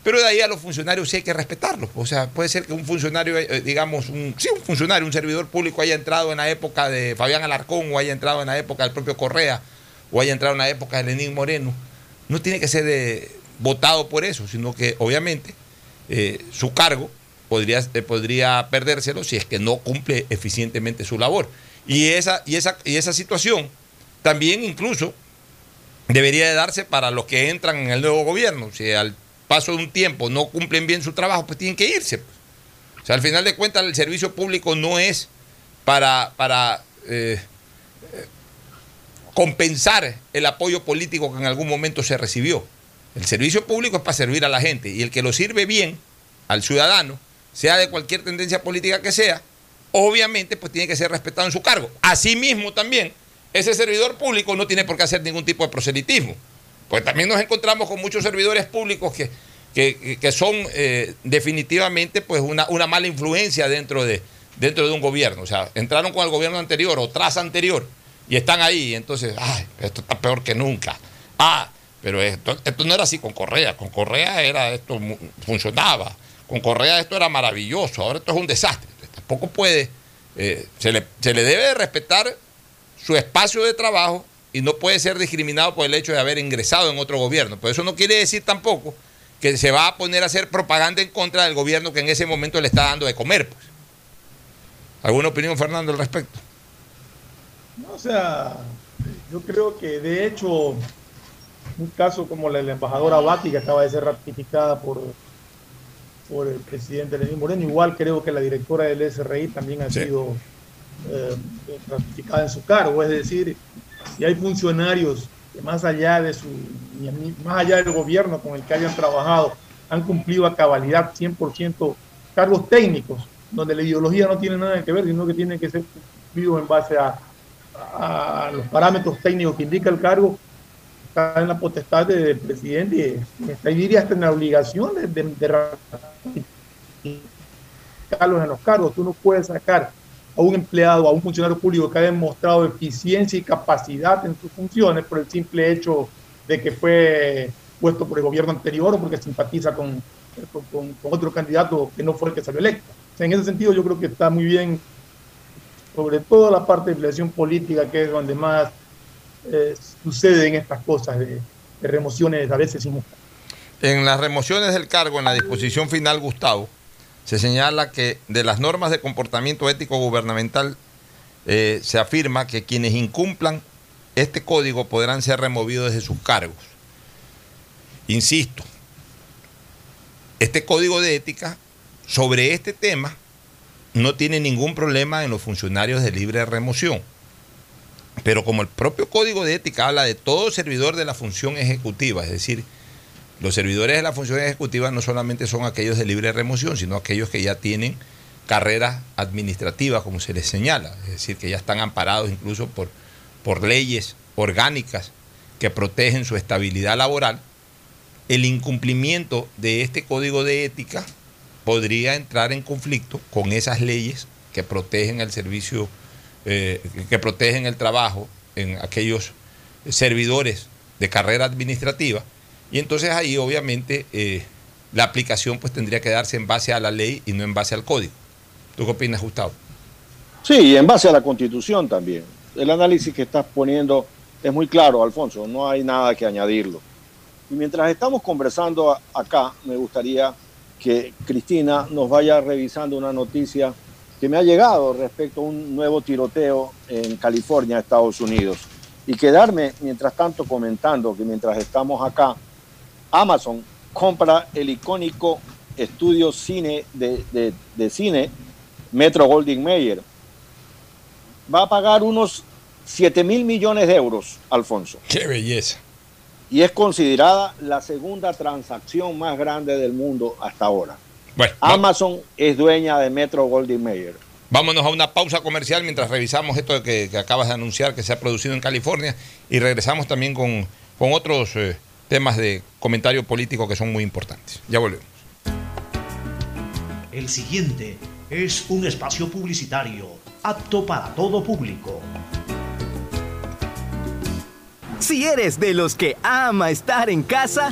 Pero de ahí a los funcionarios sí hay que respetarlos. O sea, puede ser que un funcionario, eh, digamos, un, sí, un funcionario, un servidor público haya entrado en la época de Fabián Alarcón o haya entrado en la época del propio Correa o haya entrado en la época de Lenín Moreno. No tiene que ser eh, votado por eso, sino que obviamente eh, su cargo podría, podría perdérselo si es que no cumple eficientemente su labor. Y esa, y esa, y esa situación también incluso debería de darse para los que entran en el nuevo gobierno. Si al paso de un tiempo no cumplen bien su trabajo, pues tienen que irse. Pues. O sea, al final de cuentas el servicio público no es para, para eh, compensar el apoyo político que en algún momento se recibió. El servicio público es para servir a la gente y el que lo sirve bien al ciudadano, sea de cualquier tendencia política que sea, obviamente pues tiene que ser respetado en su cargo. Asimismo también, ese servidor público no tiene por qué hacer ningún tipo de proselitismo. Pues también nos encontramos con muchos servidores públicos que, que, son eh, definitivamente pues una, una, mala influencia dentro de, dentro de un gobierno. O sea, entraron con el gobierno anterior o tras anterior y están ahí. Entonces, ay, esto está peor que nunca. Ah, pero esto, esto no era así con Correa. Con Correa era esto funcionaba. Con Correa esto era maravilloso. Ahora esto es un desastre. tampoco puede. Eh, se, le, se le debe respetar su espacio de trabajo y no puede ser discriminado por el hecho de haber ingresado en otro gobierno. Pero eso no quiere decir tampoco que se va a poner a hacer propaganda en contra del gobierno que en ese momento le está dando de comer. Pues. ¿Alguna opinión, Fernando, al respecto? No, o sea, yo creo que de hecho, un caso como la, la embajadora Abati, que acaba de ser ratificada por, por el presidente Lenín Moreno, igual creo que la directora del SRI también ha sido eh, ratificada en su cargo. Es decir, si hay funcionarios que más allá de su, más allá del gobierno con el que hayan trabajado, han cumplido a cabalidad 100% cargos técnicos, donde la ideología no tiene nada que ver, sino que tiene que ser cumplidos en base a, a los parámetros técnicos que indica el cargo, está en la potestad del presidente y diría hasta en la obligación de, de, de ratificarlos en los cargos. Tú no puedes sacar a un empleado, a un funcionario público que ha demostrado eficiencia y capacidad en sus funciones por el simple hecho de que fue puesto por el gobierno anterior o porque simpatiza con, con, otro candidato que no fue el que salió electo. En ese sentido yo creo que está muy bien, sobre todo la parte de elección política, que es donde más eh, suceden estas cosas de, de remociones a veces injustas. En las remociones del cargo, en la disposición final, Gustavo, se señala que de las normas de comportamiento ético gubernamental eh, se afirma que quienes incumplan este código podrán ser removidos de sus cargos. Insisto, este código de ética sobre este tema no tiene ningún problema en los funcionarios de libre remoción. Pero como el propio código de ética habla de todo servidor de la función ejecutiva, es decir, los servidores de la función ejecutiva no solamente son aquellos de libre remoción, sino aquellos que ya tienen carreras administrativas, como se les señala, es decir, que ya están amparados incluso por, por leyes orgánicas que protegen su estabilidad laboral. El incumplimiento de este código de ética podría entrar en conflicto con esas leyes que protegen el servicio, eh, que protegen el trabajo en aquellos servidores de carrera administrativa y entonces ahí obviamente eh, la aplicación pues tendría que darse en base a la ley y no en base al código. ¿Tú qué opinas, Gustavo? Sí, y en base a la constitución también. El análisis que estás poniendo es muy claro, Alfonso, no hay nada que añadirlo. Y mientras estamos conversando acá, me gustaría que Cristina nos vaya revisando una noticia que me ha llegado respecto a un nuevo tiroteo en California, Estados Unidos. Y quedarme, mientras tanto, comentando que mientras estamos acá, Amazon compra el icónico estudio cine de, de, de cine Metro Goldwyn Mayer. Va a pagar unos 7 mil millones de euros, Alfonso. ¡Qué belleza! Y es considerada la segunda transacción más grande del mundo hasta ahora. Bueno, Amazon va. es dueña de Metro Goldwyn Mayer. Vámonos a una pausa comercial mientras revisamos esto que, que, acabas de anunciar que se ha producido en California y regresamos también con, con otros eh, temas de comentario político que son muy importantes. Ya volvemos. El siguiente es un espacio publicitario apto para todo público. Si eres de los que ama estar en casa,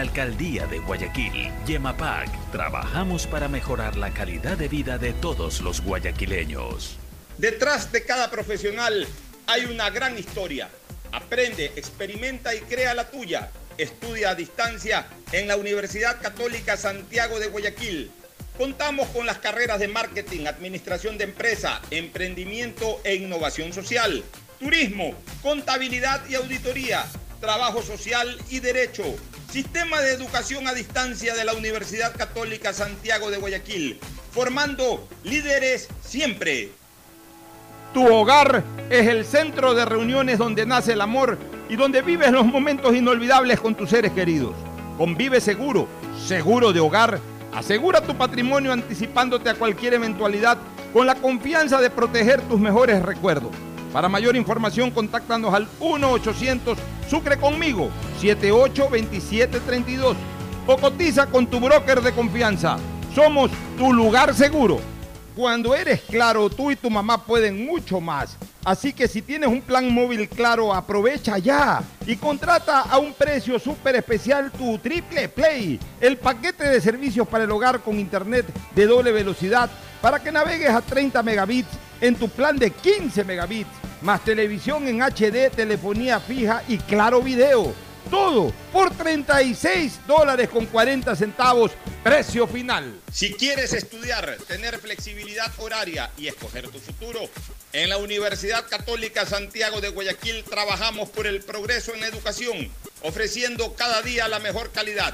Alcaldía de Guayaquil, Yemapac, trabajamos para mejorar la calidad de vida de todos los guayaquileños. Detrás de cada profesional hay una gran historia. Aprende, experimenta y crea la tuya. Estudia a distancia en la Universidad Católica Santiago de Guayaquil. Contamos con las carreras de marketing, administración de empresa, emprendimiento e innovación social, turismo, contabilidad y auditoría trabajo social y derecho. Sistema de educación a distancia de la Universidad Católica Santiago de Guayaquil, formando líderes siempre. Tu hogar es el centro de reuniones donde nace el amor y donde vives los momentos inolvidables con tus seres queridos. Convive seguro, seguro de hogar. Asegura tu patrimonio anticipándote a cualquier eventualidad con la confianza de proteger tus mejores recuerdos. Para mayor información, contáctanos al 1-800 Sucre conmigo 782732 o cotiza con tu broker de confianza. Somos tu lugar seguro. Cuando eres claro, tú y tu mamá pueden mucho más. Así que si tienes un plan móvil claro, aprovecha ya y contrata a un precio súper especial tu Triple Play, el paquete de servicios para el hogar con internet de doble velocidad para que navegues a 30 megabits en tu plan de 15 megabits, más televisión en HD, telefonía fija y claro video. Todo por 36 dólares con 40 centavos, precio final. Si quieres estudiar, tener flexibilidad horaria y escoger tu futuro, en la Universidad Católica Santiago de Guayaquil trabajamos por el progreso en educación, ofreciendo cada día la mejor calidad.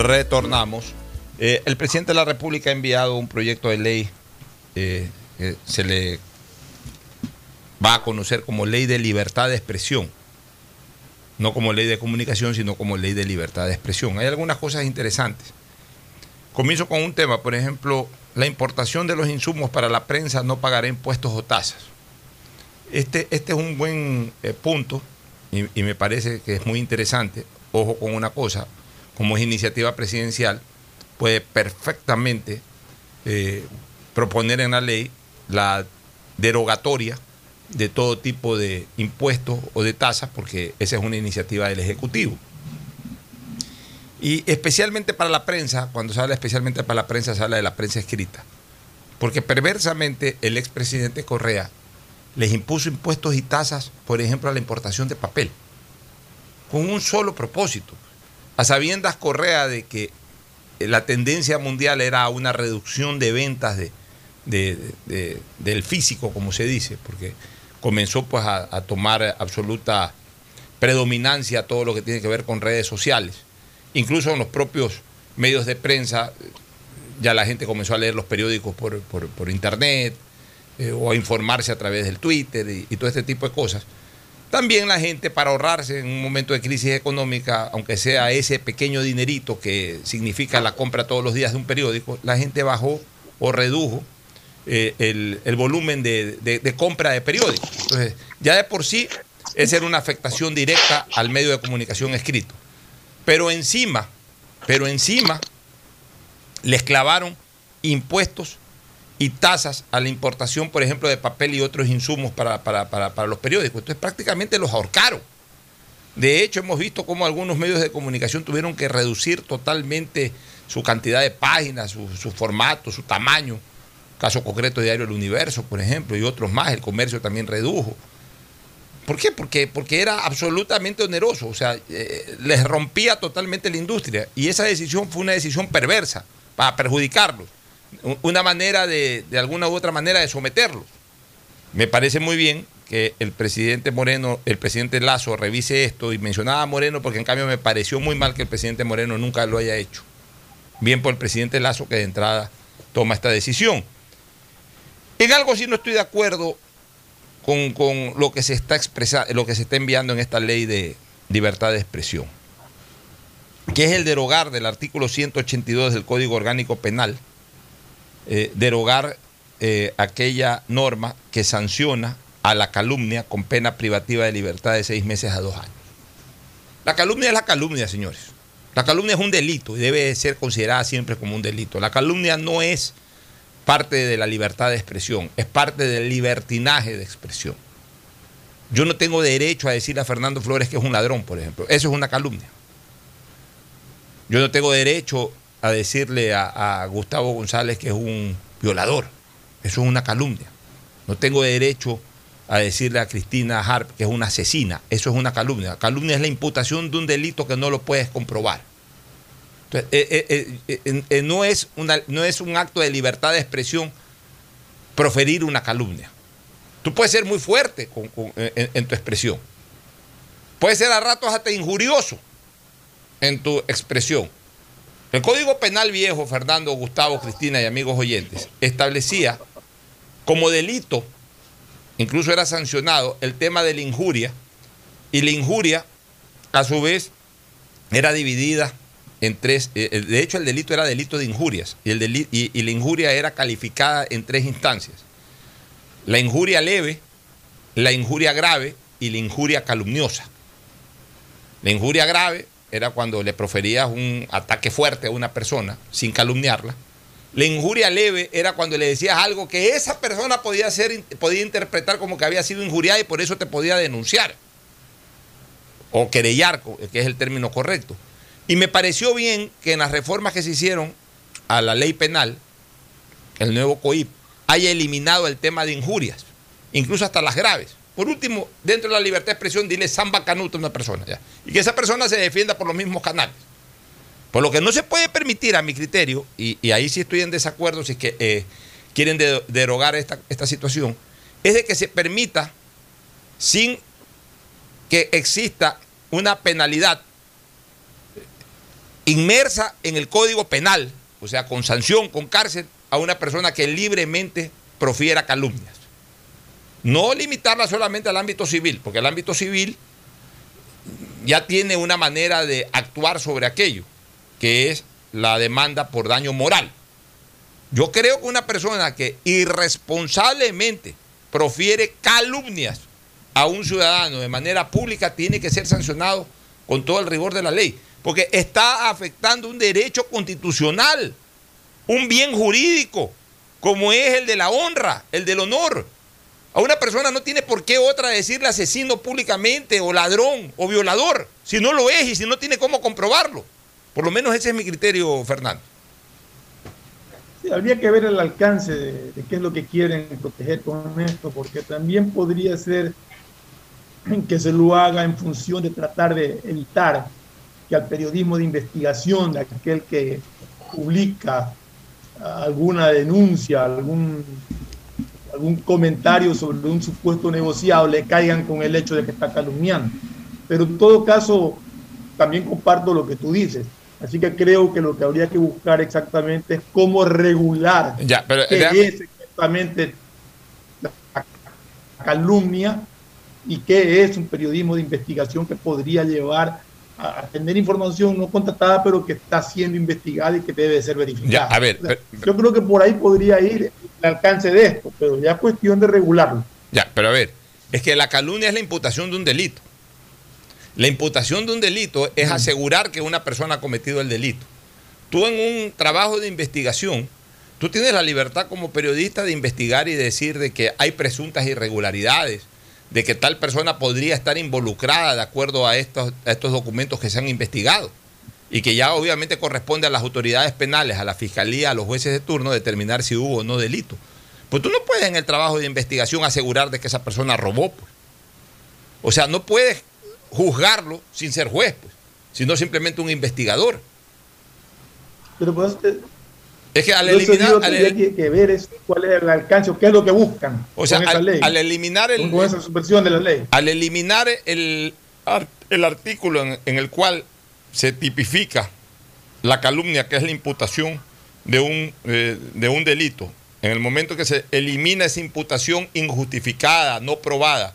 Retornamos. Eh, el presidente de la República ha enviado un proyecto de ley eh, que se le va a conocer como ley de libertad de expresión. No como ley de comunicación, sino como ley de libertad de expresión. Hay algunas cosas interesantes. Comienzo con un tema, por ejemplo, la importación de los insumos para la prensa no pagará impuestos o tasas. Este, este es un buen eh, punto y, y me parece que es muy interesante. Ojo con una cosa, como es iniciativa presidencial, puede perfectamente eh, proponer en la ley la derogatoria de todo tipo de impuestos o de tasas, porque esa es una iniciativa del Ejecutivo. Y especialmente para la prensa, cuando se habla especialmente para la prensa, se habla de la prensa escrita. Porque perversamente el expresidente Correa les impuso impuestos y tasas, por ejemplo, a la importación de papel, con un solo propósito. A sabiendas Correa de que la tendencia mundial era una reducción de ventas de, del físico, como se dice, porque comenzó pues a, tomar absoluta predominancia todo lo que tiene que ver con redes sociales. Incluso en los propios medios de prensa, ya la gente comenzó a leer los periódicos por, por, por internet eh, o a informarse a través del Twitter y, y todo este tipo de cosas. También la gente, para ahorrarse en un momento de crisis económica, aunque sea ese pequeño dinerito que significa la compra todos los días de un periódico, la gente bajó o redujo eh, el, el, volumen de, de, compra de periódicos. Entonces, ya de por sí, esa era una afectación directa al medio de comunicación escrito. Pero encima, pero encima les clavaron impuestos y tasas a la importación, por ejemplo, de papel y otros insumos para, para, para, para los periódicos. Entonces prácticamente los ahorcaron. De hecho, hemos visto cómo algunos medios de comunicación tuvieron que reducir totalmente su cantidad de páginas, su, su formato, su tamaño. Caso concreto, Diario El Universo, por ejemplo, y otros más. El comercio también redujo. ¿Por qué? Porque, porque era absolutamente oneroso, o sea, eh, les rompía totalmente la industria. Y esa decisión fue una decisión perversa para perjudicarlos. Una manera de, de alguna u otra manera, de someterlos. Me parece muy bien que el presidente Moreno, el presidente Lazo revise esto y mencionaba a Moreno porque en cambio me pareció muy mal que el presidente Moreno nunca lo haya hecho. Bien por el presidente Lazo que de entrada toma esta decisión. En algo sí no estoy de acuerdo con, con lo que se está expresando, lo que se está enviando en esta ley de libertad de expresión, que es el derogar del artículo 182 del Código Orgánico Penal, eh, derogar eh, aquella norma que sanciona a la calumnia con pena privativa de libertad de seis meses a dos años. La calumnia es la calumnia, señores. La calumnia es un delito y debe ser considerada siempre como un delito. La calumnia no es parte de la libertad de expresión, es parte del libertinaje de expresión. Yo no tengo derecho a decirle a Fernando Flores que es un ladrón, por ejemplo. Eso es una calumnia. Yo no tengo derecho a decirle a, Gustavo González que es un violador. Eso es una calumnia. No tengo derecho a decirle a Cristina Harp que es una asesina. Eso es una calumnia. Calumnia es la imputación de un delito que no lo puedes comprobar. Entonces, eh, eh, eh, no, es una, no es un acto de libertad de expresión proferir una calumnia. Tú puedes ser muy fuerte con, en, en, tu expresión. Puedes ser a ratos hasta injurioso en tu expresión. El Código Penal Viejo, Fernando, Gustavo, Cristina y amigos oyentes, establecía como delito, incluso era sancionado, el tema de la injuria, y la injuria, a su vez, era dividida en tres, eh, de hecho el delito era delito de injurias, y, el y la injuria era calificada en tres instancias. La injuria leve, la injuria grave y la injuria calumniosa. La injuria grave era cuando le proferías un ataque fuerte a una persona sin calumniarla. La injuria leve era cuando le decías algo que esa persona podía, ser, podía interpretar como que había sido injuriada y por eso te podía denunciar. O querellar, que es el término correcto. Y me pareció bien que en las reformas que se hicieron a la ley penal, el nuevo COIP, haya eliminado el tema de injurias, incluso hasta las graves. Por último, dentro de la libertad de expresión, dile samba canuto a una persona. Y que esa persona se defienda por los mismos canales. Por lo que no se puede permitir, a mi criterio, y, ahí sí estoy en desacuerdo si es que eh, quieren de, derogar esta, esta situación, es de que se permita, sin que exista una penalidad inmersa en el código penal, o sea, con sanción, con cárcel, a una persona que libremente profiera calumnias. No limitarla solamente al ámbito civil, porque el ámbito civil ya tiene una manera de actuar sobre aquello, que es la demanda por daño moral. Yo creo que una persona que irresponsablemente profiere calumnias a un ciudadano de manera pública tiene que ser sancionado con todo el rigor de la ley, porque está afectando un derecho constitucional, un bien jurídico, como es el de la honra, el del honor. A una persona no tiene por qué otra decirle asesino públicamente o ladrón o violador, si no lo es y si no tiene cómo comprobarlo. Por lo menos ese es mi criterio, Fernando. Habría que ver el alcance de, de, qué es lo que quieren proteger con esto, porque también podría ser que se lo haga en función de tratar de evitar que al periodismo de investigación, de aquel que publica alguna denuncia, algún algún comentario sobre un supuesto negociable caigan con el hecho de que está calumniando. Pero en todo caso, también comparto lo que tú dices. Así que creo que lo que habría que buscar exactamente es cómo regular ya, pero, qué ya. es exactamente la calumnia y qué es un periodismo de investigación que podría llevar a tener información no contratada, pero que está siendo investigada y que debe ser verificada. Ya, a ver, o sea, yo creo que por ahí podría ir el alcance de esto, pero ya es cuestión de regularlo. Ya, pero a ver, es que la calumnia es la imputación de un delito. La imputación de un delito es asegurar que una persona ha cometido el delito. Tú en un trabajo de investigación, tú tienes la libertad como periodista de investigar y decir de que hay presuntas irregularidades, de que tal persona podría estar involucrada de acuerdo a estos, estos documentos que se han investigado y que ya obviamente corresponde a las autoridades penales, a la fiscalía, a los jueces de turno determinar si hubo o no delito. Pues tú no puedes en el trabajo de investigación asegurar de que esa persona robó. Pues. O sea, no puedes juzgarlo sin ser juez, pues, sino simplemente un investigador. Pero pues es que al eliminar. Al que, ver es cuál es el alcance, qué es lo que buscan. O sea, al, eliminar el. Con esa de la ley. Al eliminar el, el artículo en, el cual se tipifica la calumnia, que es la imputación de un, eh, de un delito, en el momento que se elimina esa imputación injustificada, no probada,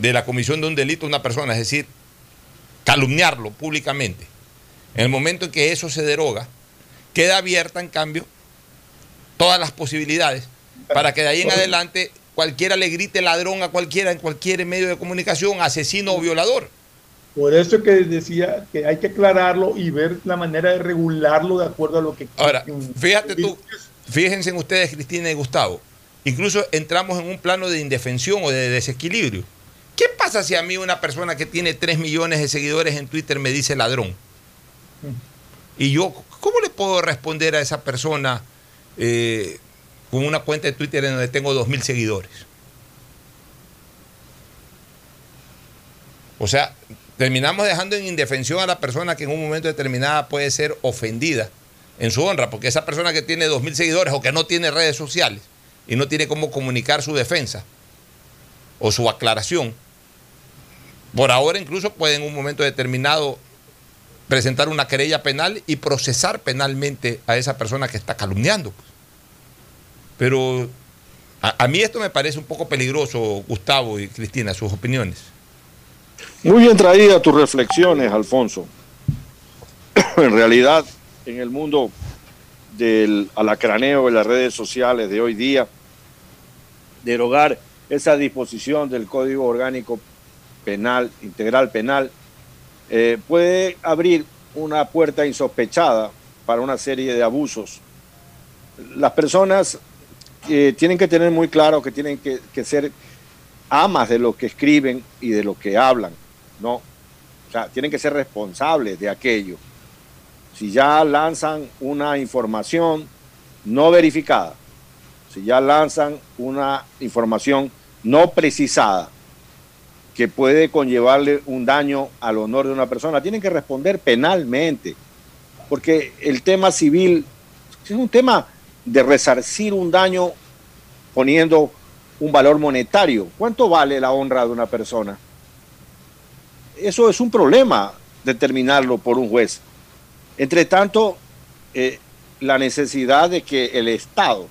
de la comisión de un delito a una persona, es decir, calumniarlo públicamente, en el momento en que eso se deroga, queda abierta, en cambio, todas las posibilidades para que de ahí en adelante cualquiera le grite ladrón a cualquiera en cualquier medio de comunicación, asesino o violador. Por eso es que decía que hay que aclararlo y ver la manera de regularlo de acuerdo a lo que... Ahora, fíjate tú, fíjense en ustedes, Cristina y Gustavo, incluso entramos en un plano de indefensión o de desequilibrio. ¿Qué pasa si a mí una persona que tiene 3 millones de seguidores en Twitter me dice ladrón? Mm. Y yo, ¿cómo le puedo responder a esa persona eh, con una cuenta de Twitter en donde tengo 2.000 seguidores? O sea, terminamos dejando en indefensión a la persona que en un momento determinado puede ser ofendida en su honra, porque esa persona que tiene 2.000 seguidores o que no tiene redes sociales y no tiene cómo comunicar su defensa o su aclaración, por ahora incluso puede en un momento determinado presentar una querella penal y procesar penalmente a esa persona que está calumniando. Pero a, mí esto me parece un poco peligroso, Gustavo y Cristina, sus opiniones. Muy bien traídas tus reflexiones, Alfonso. en realidad, en el mundo del alacraneo de las redes sociales de hoy día, derogar esa disposición del Código Orgánico Penal, Integral Penal, eh, puede abrir una puerta insospechada para una serie de abusos. Las personas eh, tienen que tener muy claro que tienen que, ser amas de lo que escriben y de lo que hablan, ¿no? O sea, tienen que ser responsables de aquello. Si ya lanzan una información no verificada, si ya lanzan una información no precisada, que puede conllevarle un daño al honor de una persona, tienen que responder penalmente, porque el tema civil es un tema de resarcir un daño poniendo un valor monetario. ¿Cuánto vale la honra de una persona? Eso es un problema determinarlo por un juez. Entre tanto, eh, la necesidad de que el Estado,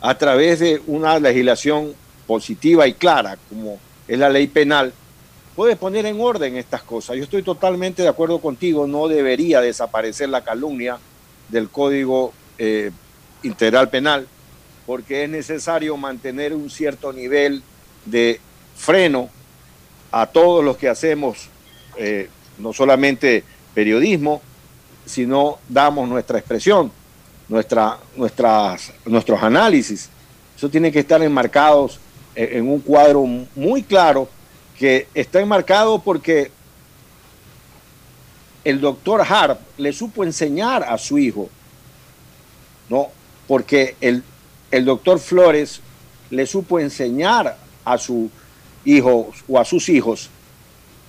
a través de una legislación positiva y clara, como es la ley penal, puede poner en orden estas cosas. Yo estoy totalmente de acuerdo contigo, no debería desaparecer la calumnia del Código eh, Integral Penal, porque es necesario mantener un cierto nivel de freno a todos los que hacemos, eh, no solamente periodismo, sino damos nuestra expresión, nuestra, nuestras, nuestros análisis. Eso tiene que estar enmarcados en un cuadro muy claro que está enmarcado porque el doctor Harp le supo enseñar a su hijo, ¿no? Porque el, el doctor Flores le supo enseñar a su hijo o a sus hijos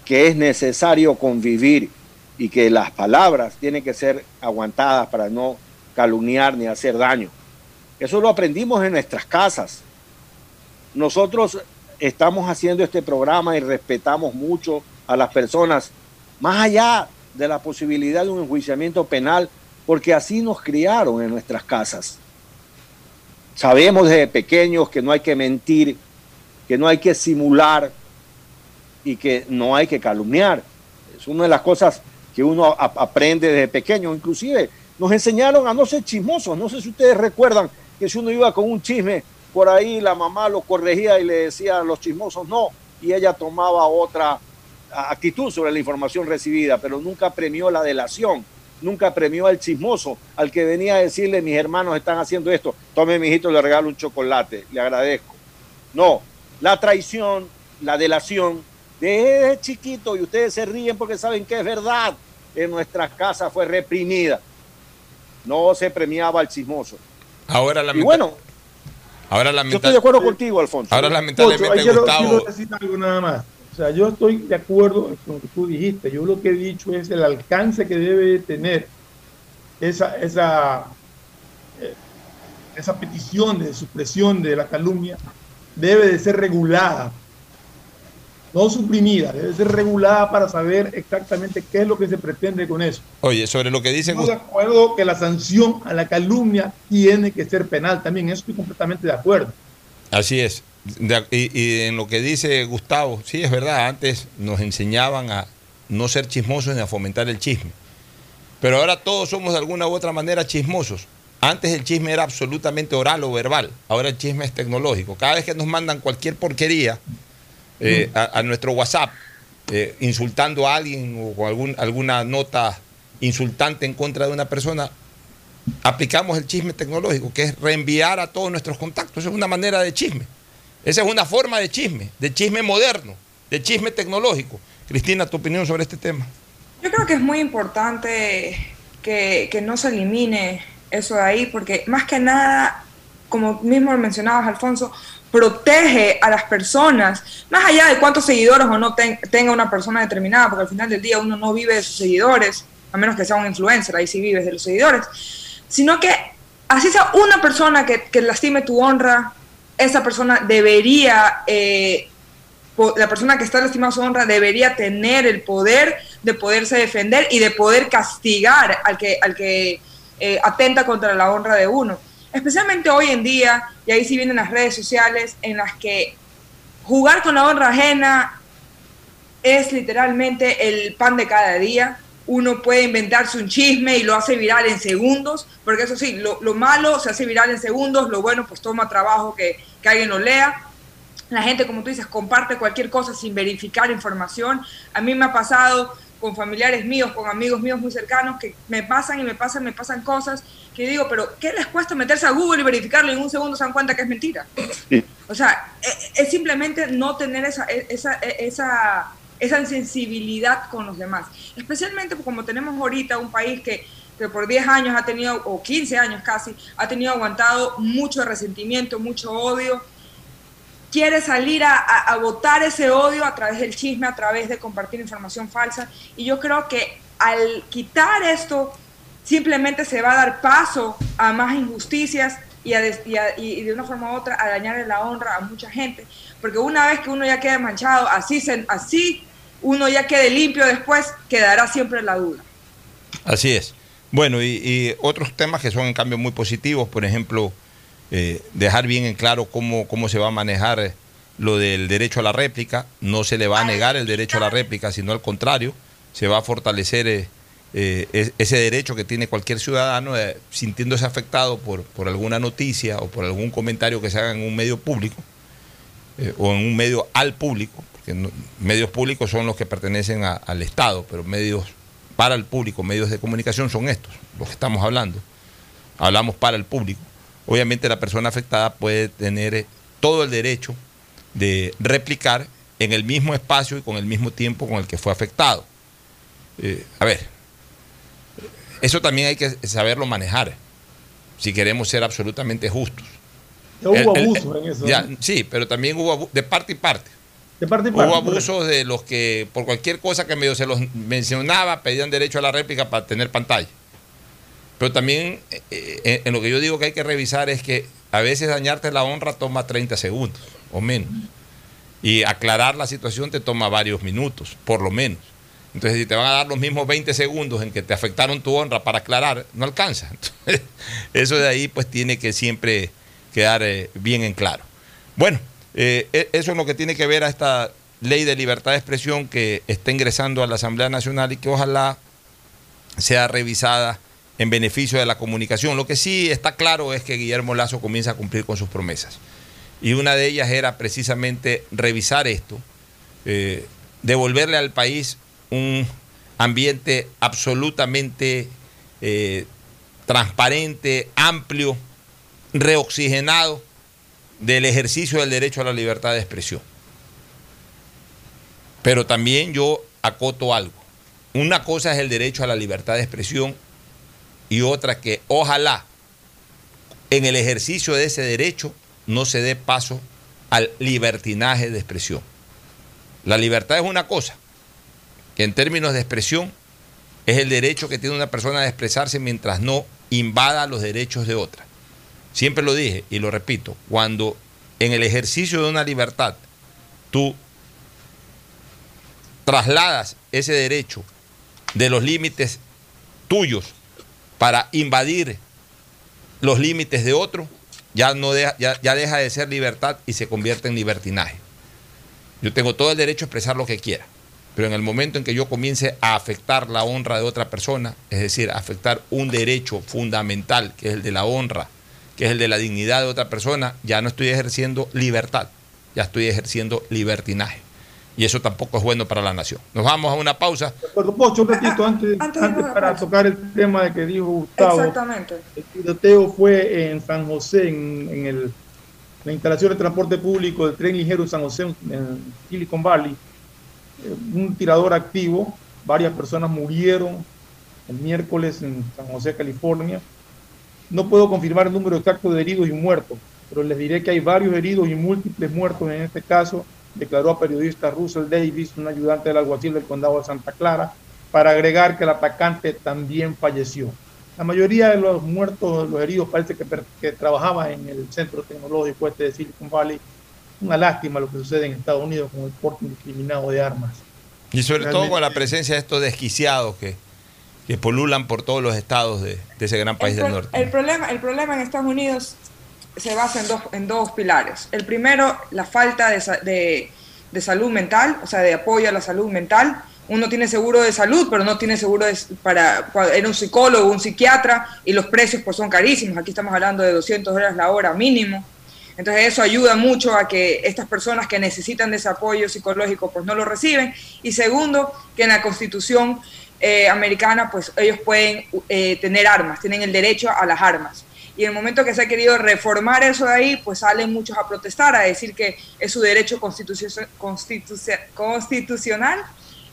que es necesario convivir y que las palabras tienen que ser aguantadas para no calumniar ni hacer daño. Eso lo aprendimos en nuestras casas. Nosotros estamos haciendo este programa y respetamos mucho a las personas, más allá de la posibilidad de un enjuiciamiento penal, porque así nos criaron en nuestras casas. Sabemos desde pequeños que no hay que mentir, que no hay que simular y que no hay que calumniar. Es una de las cosas que uno aprende desde pequeño. Inclusive nos enseñaron a no ser chismosos. No sé si ustedes recuerdan que si uno iba con un chisme por ahí la mamá lo corregía y le decía a los chismosos no, y ella tomaba otra actitud sobre la información recibida, pero nunca premió la delación, nunca premió al chismoso, al que venía a decirle, mis hermanos están haciendo esto, tome mi hijito, le regalo un chocolate, le agradezco. No, la traición, la delación, de chiquito y ustedes se ríen porque saben que es verdad, en nuestras casas fue reprimida. No se premiaba al chismoso. Ahora la Y bueno, Ahora yo estoy de acuerdo contigo, Alfonso. Ahora lamentablemente quiero- Gustavo. quiero decir algo nada más. O sea, yo estoy de acuerdo con lo que tú dijiste. Yo lo que he dicho es el alcance que debe tener esa, esa, eh, esa petición de supresión de la calumnia debe de ser regulada, no suprimida, debe ser regulada para saber exactamente qué es lo que se pretende con eso. Oye, sobre lo que dice Estoy de acuerdo que la sanción a la calumnia tiene que ser penal también, eso estoy completamente de acuerdo. Así es. De- y, y en lo que dice Gustavo, sí, es verdad, antes nos enseñaban a no ser chismosos ni a fomentar el chisme. Pero ahora todos somos de alguna u otra manera chismosos. Antes el chisme era absolutamente oral o verbal, ahora el chisme es tecnológico. Cada vez que nos mandan cualquier porquería eh, a, a nuestro WhatsApp, eh, insultando a alguien o con algún, alguna nota insultante en contra de una persona, aplicamos el chisme tecnológico, que es reenviar a todos nuestros contactos. Esa es una manera de chisme. Esa es una forma de chisme, de chisme moderno, de chisme tecnológico. Cristina, tu opinión sobre este tema. Yo creo que es muy importante que, que no se elimine eso de ahí, porque más que nada, como mismo mencionabas, Alfonso, protege a las personas, más allá de cuántos seguidores o no ten- tenga una persona determinada, porque al final del día uno no vive de sus seguidores, a menos que sea un influencer, ahí sí vives de los seguidores, sino que así sea una persona que, lastime tu honra, esa persona debería eh, la persona que está lastimando su honra debería tener el poder de poderse defender y de poder castigar al que, al que eh, atenta contra la honra de uno. Especialmente hoy en día, y ahí sí vienen las redes sociales, en las que jugar con la honra ajena es literalmente el pan de cada día. Uno puede inventarse un chisme y lo hace viral en segundos, porque eso sí, lo, lo malo se hace viral en segundos, lo bueno pues toma trabajo que, que alguien lo lea. La gente, como tú dices, comparte cualquier cosa sin verificar información. A mí me ha pasado con familiares míos, con amigos míos muy cercanos, que me pasan y me pasan, me pasan cosas que digo, pero ¿qué les cuesta meterse a Google y verificarlo y en un segundo se dan cuenta que es mentira? O sea, e- es simplemente no tener esa, e- esa, e- esa, esa sensibilidad con los demás. Especialmente como tenemos ahorita un país que, que por 10 años ha tenido, o 15 años casi, ha tenido aguantado mucho resentimiento, mucho odio. Quiere salir a, a, ese odio a través del chisme, a través de compartir información falsa. Y yo creo que al quitar esto, simplemente se va a dar paso a más injusticias y, a de una forma u otra a dañar la honra a mucha gente. Porque una vez que uno ya quede manchado, así, se- así uno ya quede limpio después, quedará siempre la duda. Así es. Bueno, y otros temas que son en cambio muy positivos, por ejemplo, eh, dejar bien en claro cómo, cómo se va a manejar eh, lo del derecho a la réplica. No se le va a negar el derecho a la réplica, sino al contrario, se va a fortalecer eh, eh, es- ese derecho que tiene cualquier ciudadano eh, sintiéndose afectado por, por alguna noticia o por algún comentario que se haga en un medio público o en un medio al público, porque no- medios públicos son los que pertenecen a- al Estado, pero medios para el público, medios de comunicación son estos, los que estamos hablando. Hablamos para el público. Obviamente la persona afectada puede tener eh, todo el derecho de replicar en el mismo espacio y con el mismo tiempo con el que fue afectado. Eh, a ver, eso también hay que saberlo manejar, si queremos ser absolutamente justos. Ya hubo El- el- abusos en eso. ya, ¿no? Sí, pero también hubo de parte y parte. De parte y Hubo parte, abusos de los que por cualquier cosa que medio se los mencionaba pedían derecho a la réplica para tener pantalla. Pero también eh, eh, en lo que yo digo que hay que revisar es que a veces dañarte la honra toma 30 segundos o menos. Y aclarar la situación te toma varios minutos, por lo menos. Entonces, si te van a dar los mismos 20 segundos en que te afectaron tu honra para aclarar, no alcanza. Eso de ahí pues tiene que siempre quedar eh, bien en claro. Bueno, e- eso es lo que tiene que ver a esta ley de libertad de expresión que está ingresando a la Asamblea Nacional y que ojalá sea revisada en beneficio de la comunicación. Lo que sí está claro es que Guillermo Lazo comienza a cumplir con sus promesas. Y una de ellas era precisamente revisar esto, eh, devolverle al país un ambiente absolutamente eh, transparente, amplio, reoxigenado del ejercicio del derecho a la libertad de expresión. Pero también yo acoto algo. Una cosa es el derecho a la libertad de expresión y otra que ojalá en el ejercicio de ese derecho no se dé paso al libertinaje de expresión. La libertad es una cosa, que en términos de expresión es el derecho que tiene una persona de expresarse mientras no invada los derechos de otra. Siempre lo dije y lo repito, cuando en el ejercicio de una libertad tú trasladas ese derecho de los límites tuyos para invadir los límites de otro, ya, no deja, ya, ya deja de ser libertad y se convierte en libertinaje. Yo tengo todo el derecho a expresar lo que quiera, pero en el momento en que yo comience a afectar la honra de otra persona, es decir, a afectar un derecho fundamental, que es el de la honra, que es el de la dignidad de otra persona, ya no estoy ejerciendo libertad, ya estoy ejerciendo libertinaje. Y eso tampoco es bueno para la nación. Nos vamos a una pausa. Pocho, un ratito antes, antes, para tocar el tema de que dijo Gustavo. Exactamente. El tiroteo fue en San José, en, en el, la instalación de transporte público del tren ligero San José, en Silicon Valley. Eh, un tirador activo, varias personas murieron el miércoles en San José, California. No puedo confirmar el número exacto de heridos y muertos, pero les diré que hay varios heridos y múltiples muertos en este caso declaró a periodista Russell Davis, un ayudante del alguacil del condado de Santa Clara, para agregar que el atacante también falleció. La mayoría de los muertos, los heridos, parece que, que trabajaban en el centro tecnológico este de Silicon Valley. Una lástima lo que sucede en Estados Unidos con el porte indiscriminado de armas. Y sobre Realmente, todo con la presencia de estos desquiciados que, que polulan por todos los estados de, de ese gran país el, del norte. El problema, el problema en Estados Unidos se basa en dos, en dos pilares. El primero, la falta de, de, de, salud mental, o sea, de apoyo a la salud mental. Uno tiene seguro de salud, pero no tiene seguro de, para, para un psicólogo, un psiquiatra, y los precios pues son carísimos. Aquí estamos hablando de 200 dólares la hora mínimo. Entonces eso ayuda mucho a que estas personas que necesitan de ese apoyo psicológico pues no lo reciben. Y segundo, que en la constitución eh, americana pues ellos pueden eh, tener armas, tienen el derecho a las armas y en el momento que se ha querido reformar eso de ahí, pues salen muchos a protestar, a decir que es su derecho constitucio, constitucio, constitucional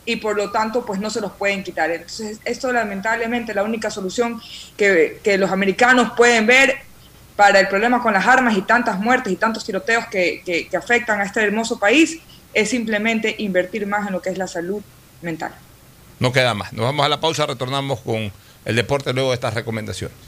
y por lo tanto pues no se los pueden quitar. Entonces esto lamentablemente la única solución que, los americanos pueden ver para el problema con las armas y tantas muertes y tantos tiroteos que afectan a este hermoso país es simplemente invertir más en lo que es la salud mental. No queda más. Nos vamos a la pausa, retornamos con el deporte luego de estas recomendaciones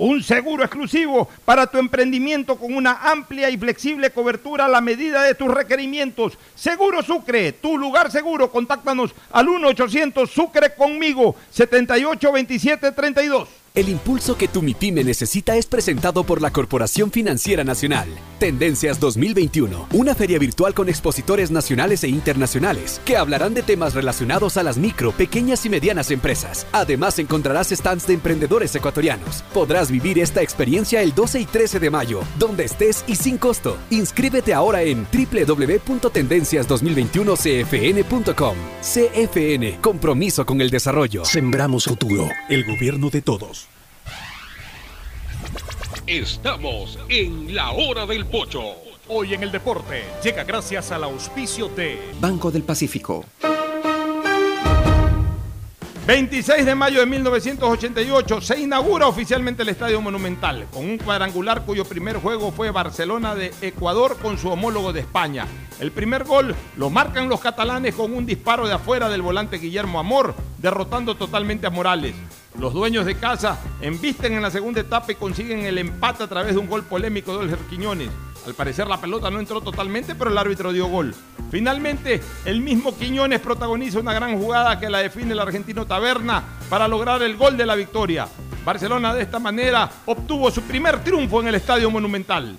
un seguro exclusivo para tu emprendimiento con una amplia y flexible cobertura a la medida de tus requerimientos. Seguro Sucre, tu lugar seguro. Contáctanos al 1-800 Sucre conmigo, 782732. El impulso que tu MIPYME necesita es presentado por la Corporación Financiera Nacional. Tendencias 2021, una feria virtual con expositores nacionales e internacionales que hablarán de temas relacionados a las micro, pequeñas y medianas empresas. Además encontrarás stands de emprendedores ecuatorianos. Podrás vivir esta experiencia el 12 y 13 de mayo, donde estés y sin costo. Inscríbete ahora en www.tendencias2021cfn.com. CFN, compromiso con el desarrollo. Sembramos futuro, el gobierno de todos. Estamos en la hora del pocho. Hoy en el deporte llega gracias al auspicio de Banco del Pacífico. 26 de mayo de 1988 se inaugura oficialmente el Estadio Monumental, con un cuadrangular cuyo primer juego fue Barcelona de Ecuador con su homólogo de España. El primer gol lo marcan los catalanes con un disparo de afuera del volante Guillermo Amor, derrotando totalmente a Morales. Los dueños de casa embisten en la segunda etapa y consiguen el empate a través de un gol polémico de Olger Quiñones. Al parecer la pelota no entró totalmente, pero el árbitro dio gol. Finalmente, el mismo Quiñones protagoniza una gran jugada que la define el argentino Taberna para lograr el gol de la victoria. Barcelona de esta manera obtuvo su primer triunfo en el Estadio Monumental.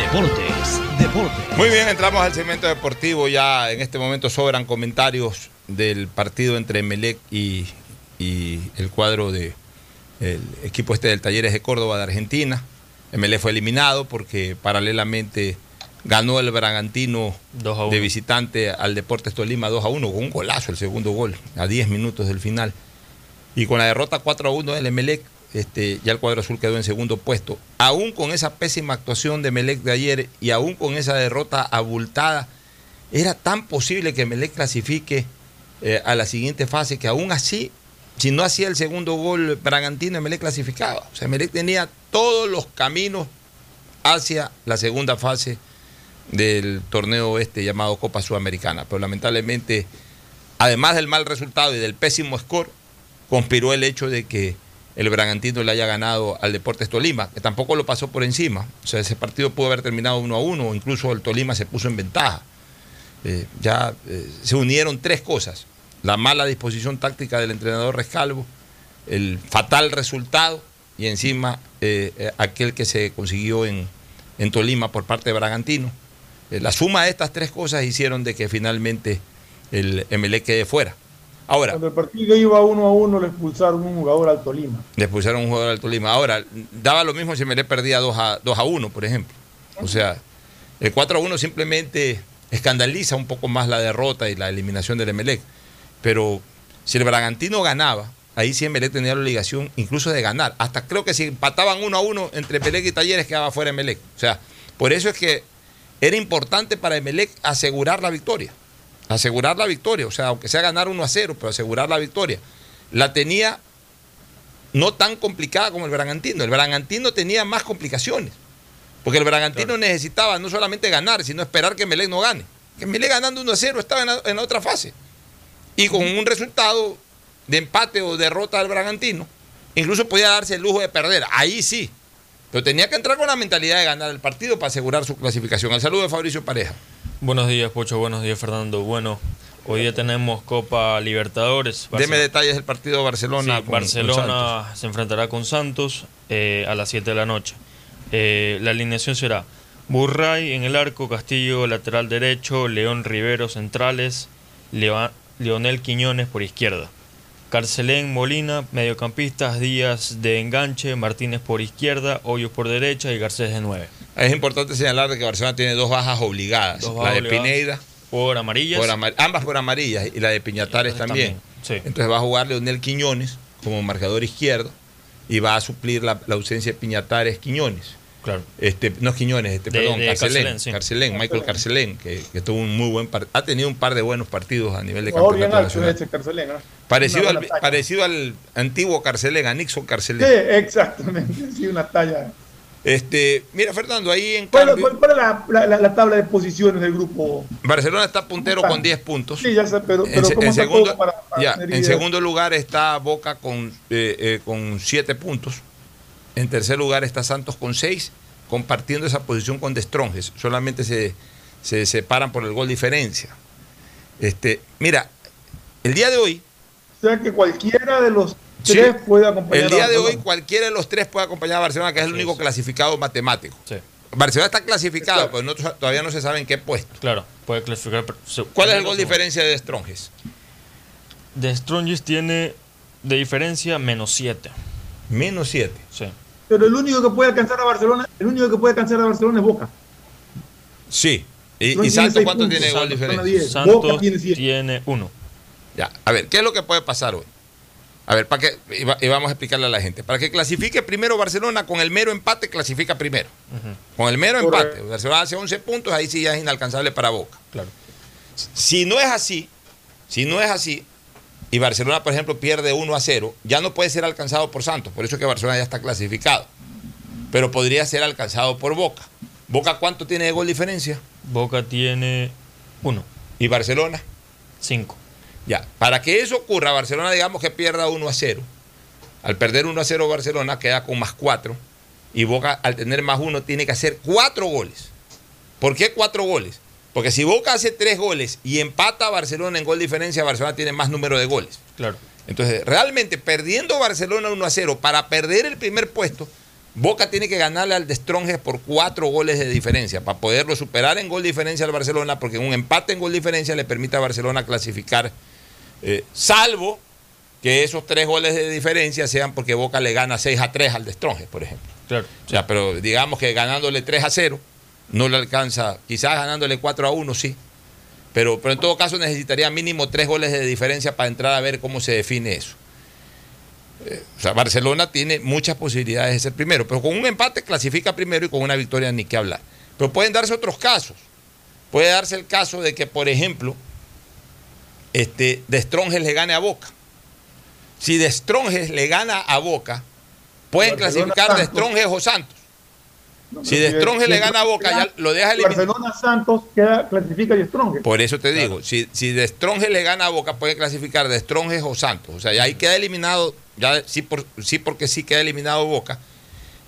Deportes, Deportes. Muy bien, entramos al segmento deportivo. Ya en este momento sobran comentarios del partido entre Melec y, y el cuadro de el equipo este del Talleres de Córdoba de Argentina. Melec fue eliminado porque paralelamente ganó el Bragantino de visitante al Deportes Tolima 2 a 1 con un golazo el segundo gol a 10 minutos del final. Y con la derrota 4 a 1 del Emelec, este, ya el cuadro azul quedó en segundo puesto. Aún con esa pésima actuación de Melec de ayer y aún con esa derrota abultada, era tan posible que Melec clasifique eh, a la siguiente fase que aún así, si no hacía el segundo gol Bragantino, Melec clasificaba. O sea, Melec tenía todos los caminos hacia la segunda fase del torneo este llamado Copa Sudamericana. Pero lamentablemente, además del mal resultado y del pésimo score, conspiró el hecho de que el Bragantino le haya ganado al Deportes Tolima, que tampoco lo pasó por encima. O sea, ese partido pudo haber terminado uno a uno, o incluso el Tolima se puso en ventaja. Eh, ya eh, se unieron tres cosas. La mala disposición táctica del entrenador Rescalvo, el fatal resultado y encima eh, aquel que se consiguió en, en, Tolima por parte de Bragantino. la suma de estas tres cosas hicieron de que finalmente el MLE quede fuera. Ahora, Cuando el partido iba uno a uno, le expulsaron un jugador al Tolima. Le expulsaron un jugador al Tolima. Ahora, daba lo mismo si me le perdía 2 a, 2 a 1, por ejemplo. O sea, el 4 a 1 simplemente escandaliza un poco más la derrota y la eliminación del Emelec. Pero si el Bragantino ganaba, ahí sí Emelec tenía la obligación incluso de ganar. Hasta creo que si empataban 1 a 1 entre Emelec y Talleres quedaba fuera Emelec. O sea, por eso es que era importante para Emelec asegurar la victoria asegurar la victoria, o sea, aunque sea ganar 1 a 0, pero asegurar la victoria. La tenía no tan complicada como el Bragantino. El Bragantino tenía más complicaciones, porque el Bragantino necesitaba no solamente ganar, sino esperar que Melec no gane. Que Melec ganando 1 a 0 estaba en la, en la otra fase. Y con un resultado de empate o derrota del Bragantino, incluso podía darse el lujo de perder. Ahí sí. Pero tenía que entrar con la mentalidad de ganar el partido para asegurar su clasificación. Al saludo de Fabricio Pareja. Buenos días, Pocho. Buenos días, Fernando. Bueno, hoy día tenemos Copa Libertadores. Deme detalles del partido Barcelona. Sí, Barcelona se enfrentará con Santos eh, a las 7 de la noche. Eh, la alineación será Burray en el arco, Castillo lateral derecho, León Rivero centrales, Lionel Quiñones por izquierda. Carcelén, Molina, mediocampistas, Díaz de enganche, Martínez por izquierda, Hoyos por derecha y Garcés de 9. Es importante señalar que Barcelona tiene dos bajas obligadas. Dos la de obligadas. Pineida. Por amarillas. por ambas por amarillas y la de Piñatares también. también, sí. Entonces va a jugar Leonel Quiñones como marcador izquierdo y va a suplir la, la ausencia de Piñatares Quiñones. Claro. Este, no es Quiñones, este, De- perdón, de Carcelén, Carcelén, sí. Carcelén, Michael Carcelén, que, que tuvo un muy buen ha tenido un par de buenos partidos a nivel de bien campeonato. Parecido al, parecido al antiguo Carcelén, a Nixon Sí, Carcelén. exactamente. Sí, una talla. Este, mira, Fernando, ahí en ¿Cuál, cambio, cuál- la, la- la- la tabla de posiciones del grupo? Barcelona está puntero con 10 puntos. Sí, ya sé, pero, En, pero se- ¿cómo en está segundo, todo para, para ya, tener en idea? segundo lugar está Boca con, eh, eh, con siete puntos. En tercer lugar está Santos con seis, compartiendo esa posición con Destronges. Solamente se, se separan por el gol diferencia. Este, mira, el día de hoy, O sea que cualquiera de los Sí. tres puede acompañar el a día de hoy cualquiera de los tres puede acompañar a Barcelona, que es el único clasificado matemático. Barcelona está clasificado, pero no- todavía no se sabe en qué puesto. Claro, puede clasificar. ¿Cuál es el gol diferencia de Destronges? De Strongest tiene de diferencia menos 7. Menos 7. Sí. Pero el único que puede alcanzar a Barcelona, el único que puede alcanzar a Barcelona es Boca. Sí. ¿Y, y Santos cuánto puntos, tiene de gol diferencia? Santos Boca tiene tiene, uno. Ya, a ver, ¿qué es lo que puede pasar hoy? A ver, para que, y, va- y vamos a explicarle a la gente. Para que clasifique primero Barcelona, con el mero empate clasifica primero. Con el mero Correcto. empate. Barcelona hace 11 puntos, ahí sí ya es inalcanzable para Boca. Claro. Si no es así, si no es así, y Barcelona, por ejemplo, pierde 1 a 0, ya no puede ser alcanzado por Santos. Por eso es que Barcelona ya está clasificado. Pero podría ser alcanzado por Boca. ¿Boca cuánto tiene de gol diferencia? Boca tiene uno. ¿Y Barcelona? 5. Ya, para que eso ocurra, Barcelona digamos que pierda 1 a 0. Al perder 1 a 0 Barcelona queda con más 4 y Boca al tener más 1 tiene que hacer 4 goles. ¿Por qué 4 goles? Porque si Boca hace 3 goles y empata a Barcelona en gol diferencia, Barcelona tiene más número de goles. Claro. Entonces, realmente perdiendo Barcelona 1 a 0 para perder el primer puesto, Boca tiene que ganarle al de Stronges por 4 goles de diferencia para poderlo superar en gol diferencia al Barcelona, porque un empate en gol diferencia le permite a Barcelona clasificar eh, salvo que esos tres goles de diferencia sean porque Boca le gana 6 a 3 al de Stronges, por ejemplo. Claro. O sea, pero digamos que ganándole 3 a 0 no le alcanza, quizás ganándole 4 a 1 sí, pero, pero en todo caso necesitaría mínimo 3 goles de diferencia para entrar a ver cómo se define eso. Eh, o sea, Barcelona tiene muchas posibilidades de ser primero, pero con un empate clasifica primero y con una victoria ni que hablar. Pero pueden darse otros casos. Puede darse el caso de que, por ejemplo, este, De Stronges le gane a Boca. Si De Stronges le gana a Boca, pueden Barcelona, clasificar De. Stronges o Santos. No, Si De Stronges le De gana a Stronges Boca, ya lo deja eliminado. Barcelona Santos queda, clasifica y Strong. Por eso te digo, si, si De Stronges le gana a Boca, puede clasificar De Stronges o Santos. O sea, ya ahí queda eliminado, ya sí, por, sí porque sí queda eliminado Boca.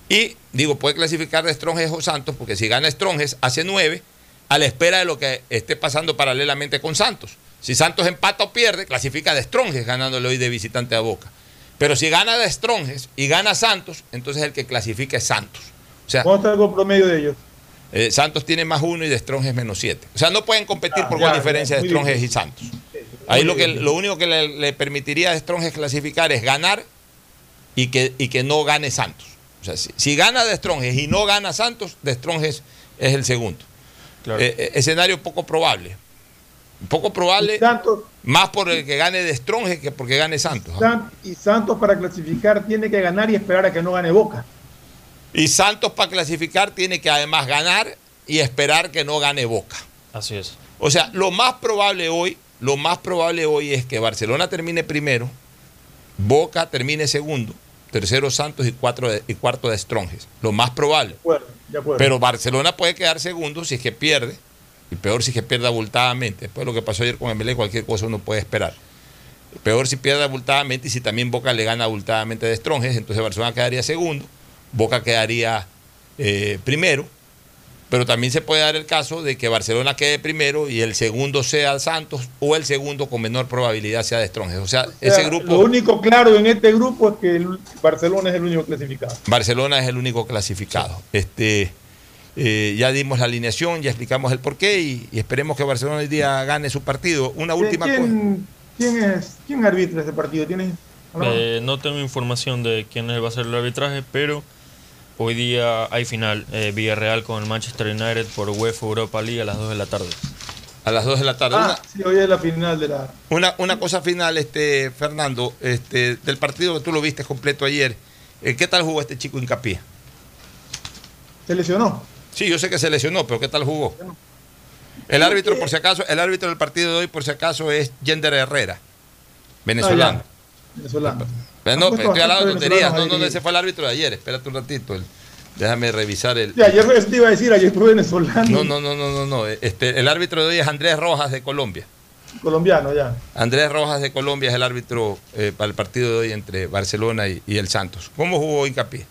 Y digo, puede clasificar De Stronges o Santos, porque si gana Stronges, hace nueve, a la espera de lo que esté pasando paralelamente con Santos. Si Santos empata o pierde, clasifica De Stronges ganándole hoy de visitante a Boca. Pero si gana De Stronges y gana Santos, entonces el que clasifica es Santos. O sea, ¿Cómo está el promedio de ellos? eh, Santos tiene más uno y De Stronges menos siete. O sea, no pueden competir Ah, por ya, diferencia de Stronges y. Santos. Ahí lo, que, lo único que le, le permitiría a Stronges clasificar es ganar y que, y que no gane Santos. O sea, si, si gana De Stronges y no gana Santos, De Stronges es el segundo. Claro. Eh, eh, escenario poco probable. Poco probable, Santos, más por el que gane De Stronges que porque gane Santos. ¿ah? Y Santos para clasificar tiene que ganar y esperar a que no gane Boca. Y Santos para clasificar tiene que además ganar y esperar que no gane Boca. Así es. O sea, lo más probable hoy, lo más probable hoy es que Barcelona termine primero, Boca termine segundo, tercero Santos y, cuatro de- y cuarto de Stronges. Lo más probable. De acuerdo, de acuerdo. Pero Barcelona puede quedar segundo si es que pierde, y peor si que pierde abultadamente. Después de lo que pasó ayer con Emelec, cualquier cosa uno puede esperar. Peor si pierde abultadamente y si también Boca le gana abultadamente de Stronges, entonces Barcelona quedaría segundo, Boca quedaría eh, primero, pero también se puede dar el caso de que Barcelona quede primero y el segundo sea Santos o el segundo con menor probabilidad sea de Stronges. O sea, O sea, ese grupo... Lo único claro en este grupo es que el Barcelona es el único clasificado. Barcelona es el único clasificado. Este, eh, ya dimos la alineación, ya explicamos el porqué y, y esperemos que Barcelona hoy día gane su partido. Una última. ¿Quién, ¿Quién es quién arbitra este partido? ¿Tienes Eh, no tengo información de quién va a ser el arbitraje, pero hoy día hay final. Eh, Villarreal con el Manchester United por UEFA Europa League a las 2 de la tarde. A las 2 de la tarde. Ah, sí, hoy es la final de la. Una, una cosa final, este Fernando, este, del partido que tú lo viste completo ayer. eh, ¿Qué tal jugó este chico hincapié? Se lesionó. Sí, yo sé que se lesionó, pero ¿qué tal jugó? El árbitro, por si acaso, el árbitro del partido de hoy, por si acaso, es Yender Herrera, venezolano. Ah. Venezolano. Pero no, puesto estoy hablando de bastantes tonterías. No, no, ese fue el árbitro de ayer. Espérate un ratito. el- déjame revisar el. Ayer te iba a decir, ayer fue venezolano. No, no, no, no, no, no. Este, el árbitro de hoy es Andrés Rojas de Colombia. Colombiano, ya. Andrés Rojas de Colombia es el árbitro eh, para el partido de hoy entre Barcelona y, y el Santos. ¿Cómo jugó Hincapié?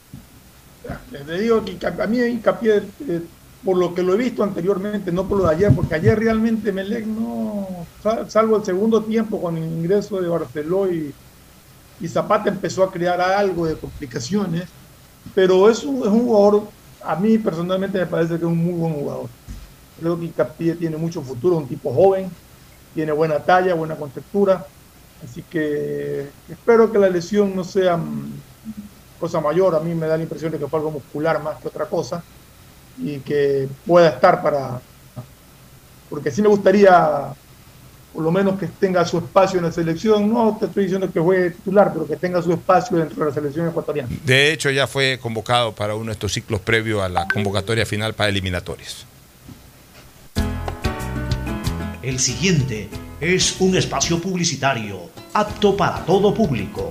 Te digo que a mí hincapié, eh, por lo que lo he visto anteriormente, no por lo de ayer, porque ayer realmente Melec no, sal- salvo el segundo tiempo con el ingreso de Barceló y, y Zapata empezó a crear algo de complicaciones, pero es un, es un jugador, a mí personalmente me parece que es un muy buen jugador. Creo que Hincapié tiene mucho futuro, un tipo joven, tiene buena talla, buena contextura, así que espero que la lesión no sea mm, cosa mayor, a mí me da la impresión de que fue algo muscular más que otra cosa y que pueda estar para, porque sí me gustaría por lo menos que tenga su espacio en la selección, no te estoy diciendo que juegue titular, pero que tenga su espacio dentro de la selección ecuatoriana. De hecho, ya fue convocado para uno de estos ciclos previos a la convocatoria final para eliminatorias. El siguiente es un espacio publicitario apto para todo público.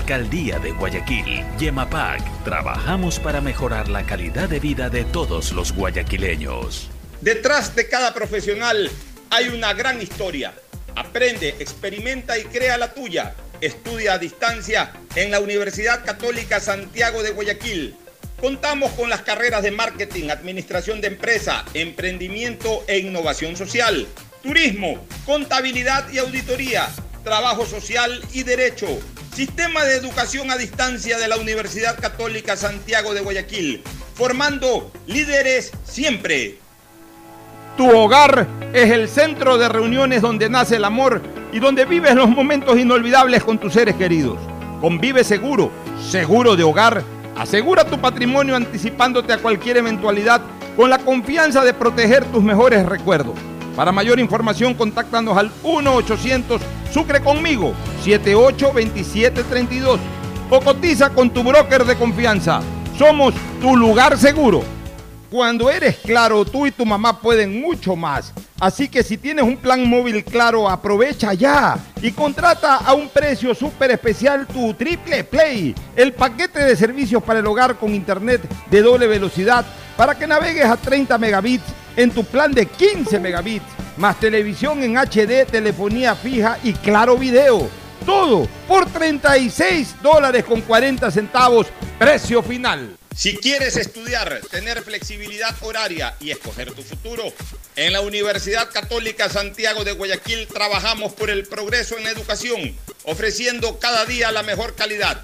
Alcaldía de Guayaquil, Yemapac, trabajamos para mejorar la calidad de vida de todos los guayaquileños. Detrás de cada profesional hay una gran historia. Aprende, experimenta y crea la tuya. Estudia a distancia en la Universidad Católica Santiago de Guayaquil. Contamos con las carreras de marketing, administración de empresa, emprendimiento e innovación social, turismo, contabilidad y auditoría, trabajo social y derecho. Sistema de educación a distancia de la Universidad Católica Santiago de Guayaquil, formando líderes siempre. Tu hogar es el centro de reuniones donde nace el amor y donde vives los momentos inolvidables con tus seres queridos. Convive seguro, seguro de hogar. Asegura tu patrimonio anticipándote a cualquier eventualidad con la confianza de proteger tus mejores recuerdos. Para mayor información, contáctanos al 1-800 Sucre conmigo 782732 o cotiza con tu broker de confianza. Somos tu lugar seguro. Cuando eres claro, tú y tu mamá pueden mucho más. Así que si tienes un plan móvil claro, aprovecha ya y contrata a un precio súper especial tu Triple Play, el paquete de servicios para el hogar con internet de doble velocidad para que navegues a 30 megabits en tu plan de 15 megabits, más televisión en HD, telefonía fija y claro video. Todo por 36 dólares con 40 centavos, precio final. Si quieres estudiar, tener flexibilidad horaria y escoger tu futuro, en la Universidad Católica Santiago de Guayaquil trabajamos por el progreso en la educación, ofreciendo cada día la mejor calidad.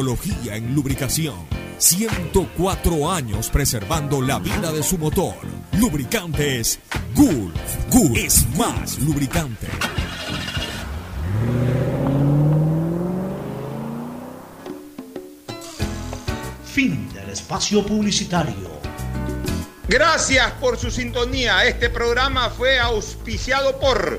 tecnología en lubricación. 104 años preservando la vida de su motor. Lubricantes Gulf. Gulf es más lubricante. Fin del espacio publicitario. Gracias por su sintonía. Este programa fue auspiciado por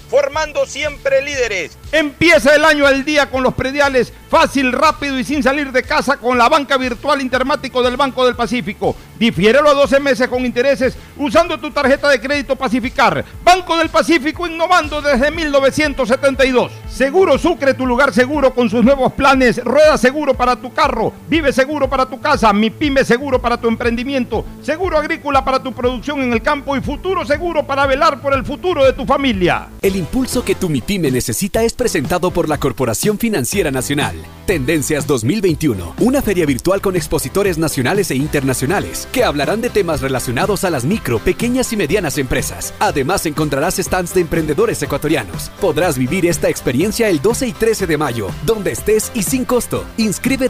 formando siempre líderes. Empieza el año al día con los prediales, fácil, rápido y sin salir de casa con la banca virtual intermático del Banco del Pacífico. Difiérelo a 12 meses con intereses usando tu tarjeta de crédito Pacificar. Banco del Pacífico innovando desde 1972. Seguro Sucre, tu lugar seguro con sus nuevos planes. Rueda seguro para tu carro, vive seguro para tu casa, mi pyme seguro para tu emprendimiento, seguro agrícola para tu producción en el campo y futuro seguro para velar por el futuro de tu familia. El impulso que tu MIPYME necesita es presentado por la Corporación Financiera Nacional. Tendencias 2021, una feria virtual con expositores nacionales e internacionales que hablarán de temas relacionados a las micro, pequeñas y medianas empresas. Además encontrarás stands de emprendedores ecuatorianos. Podrás vivir esta experiencia el 12 y 13 de mayo, donde estés y sin costo. Inscríbete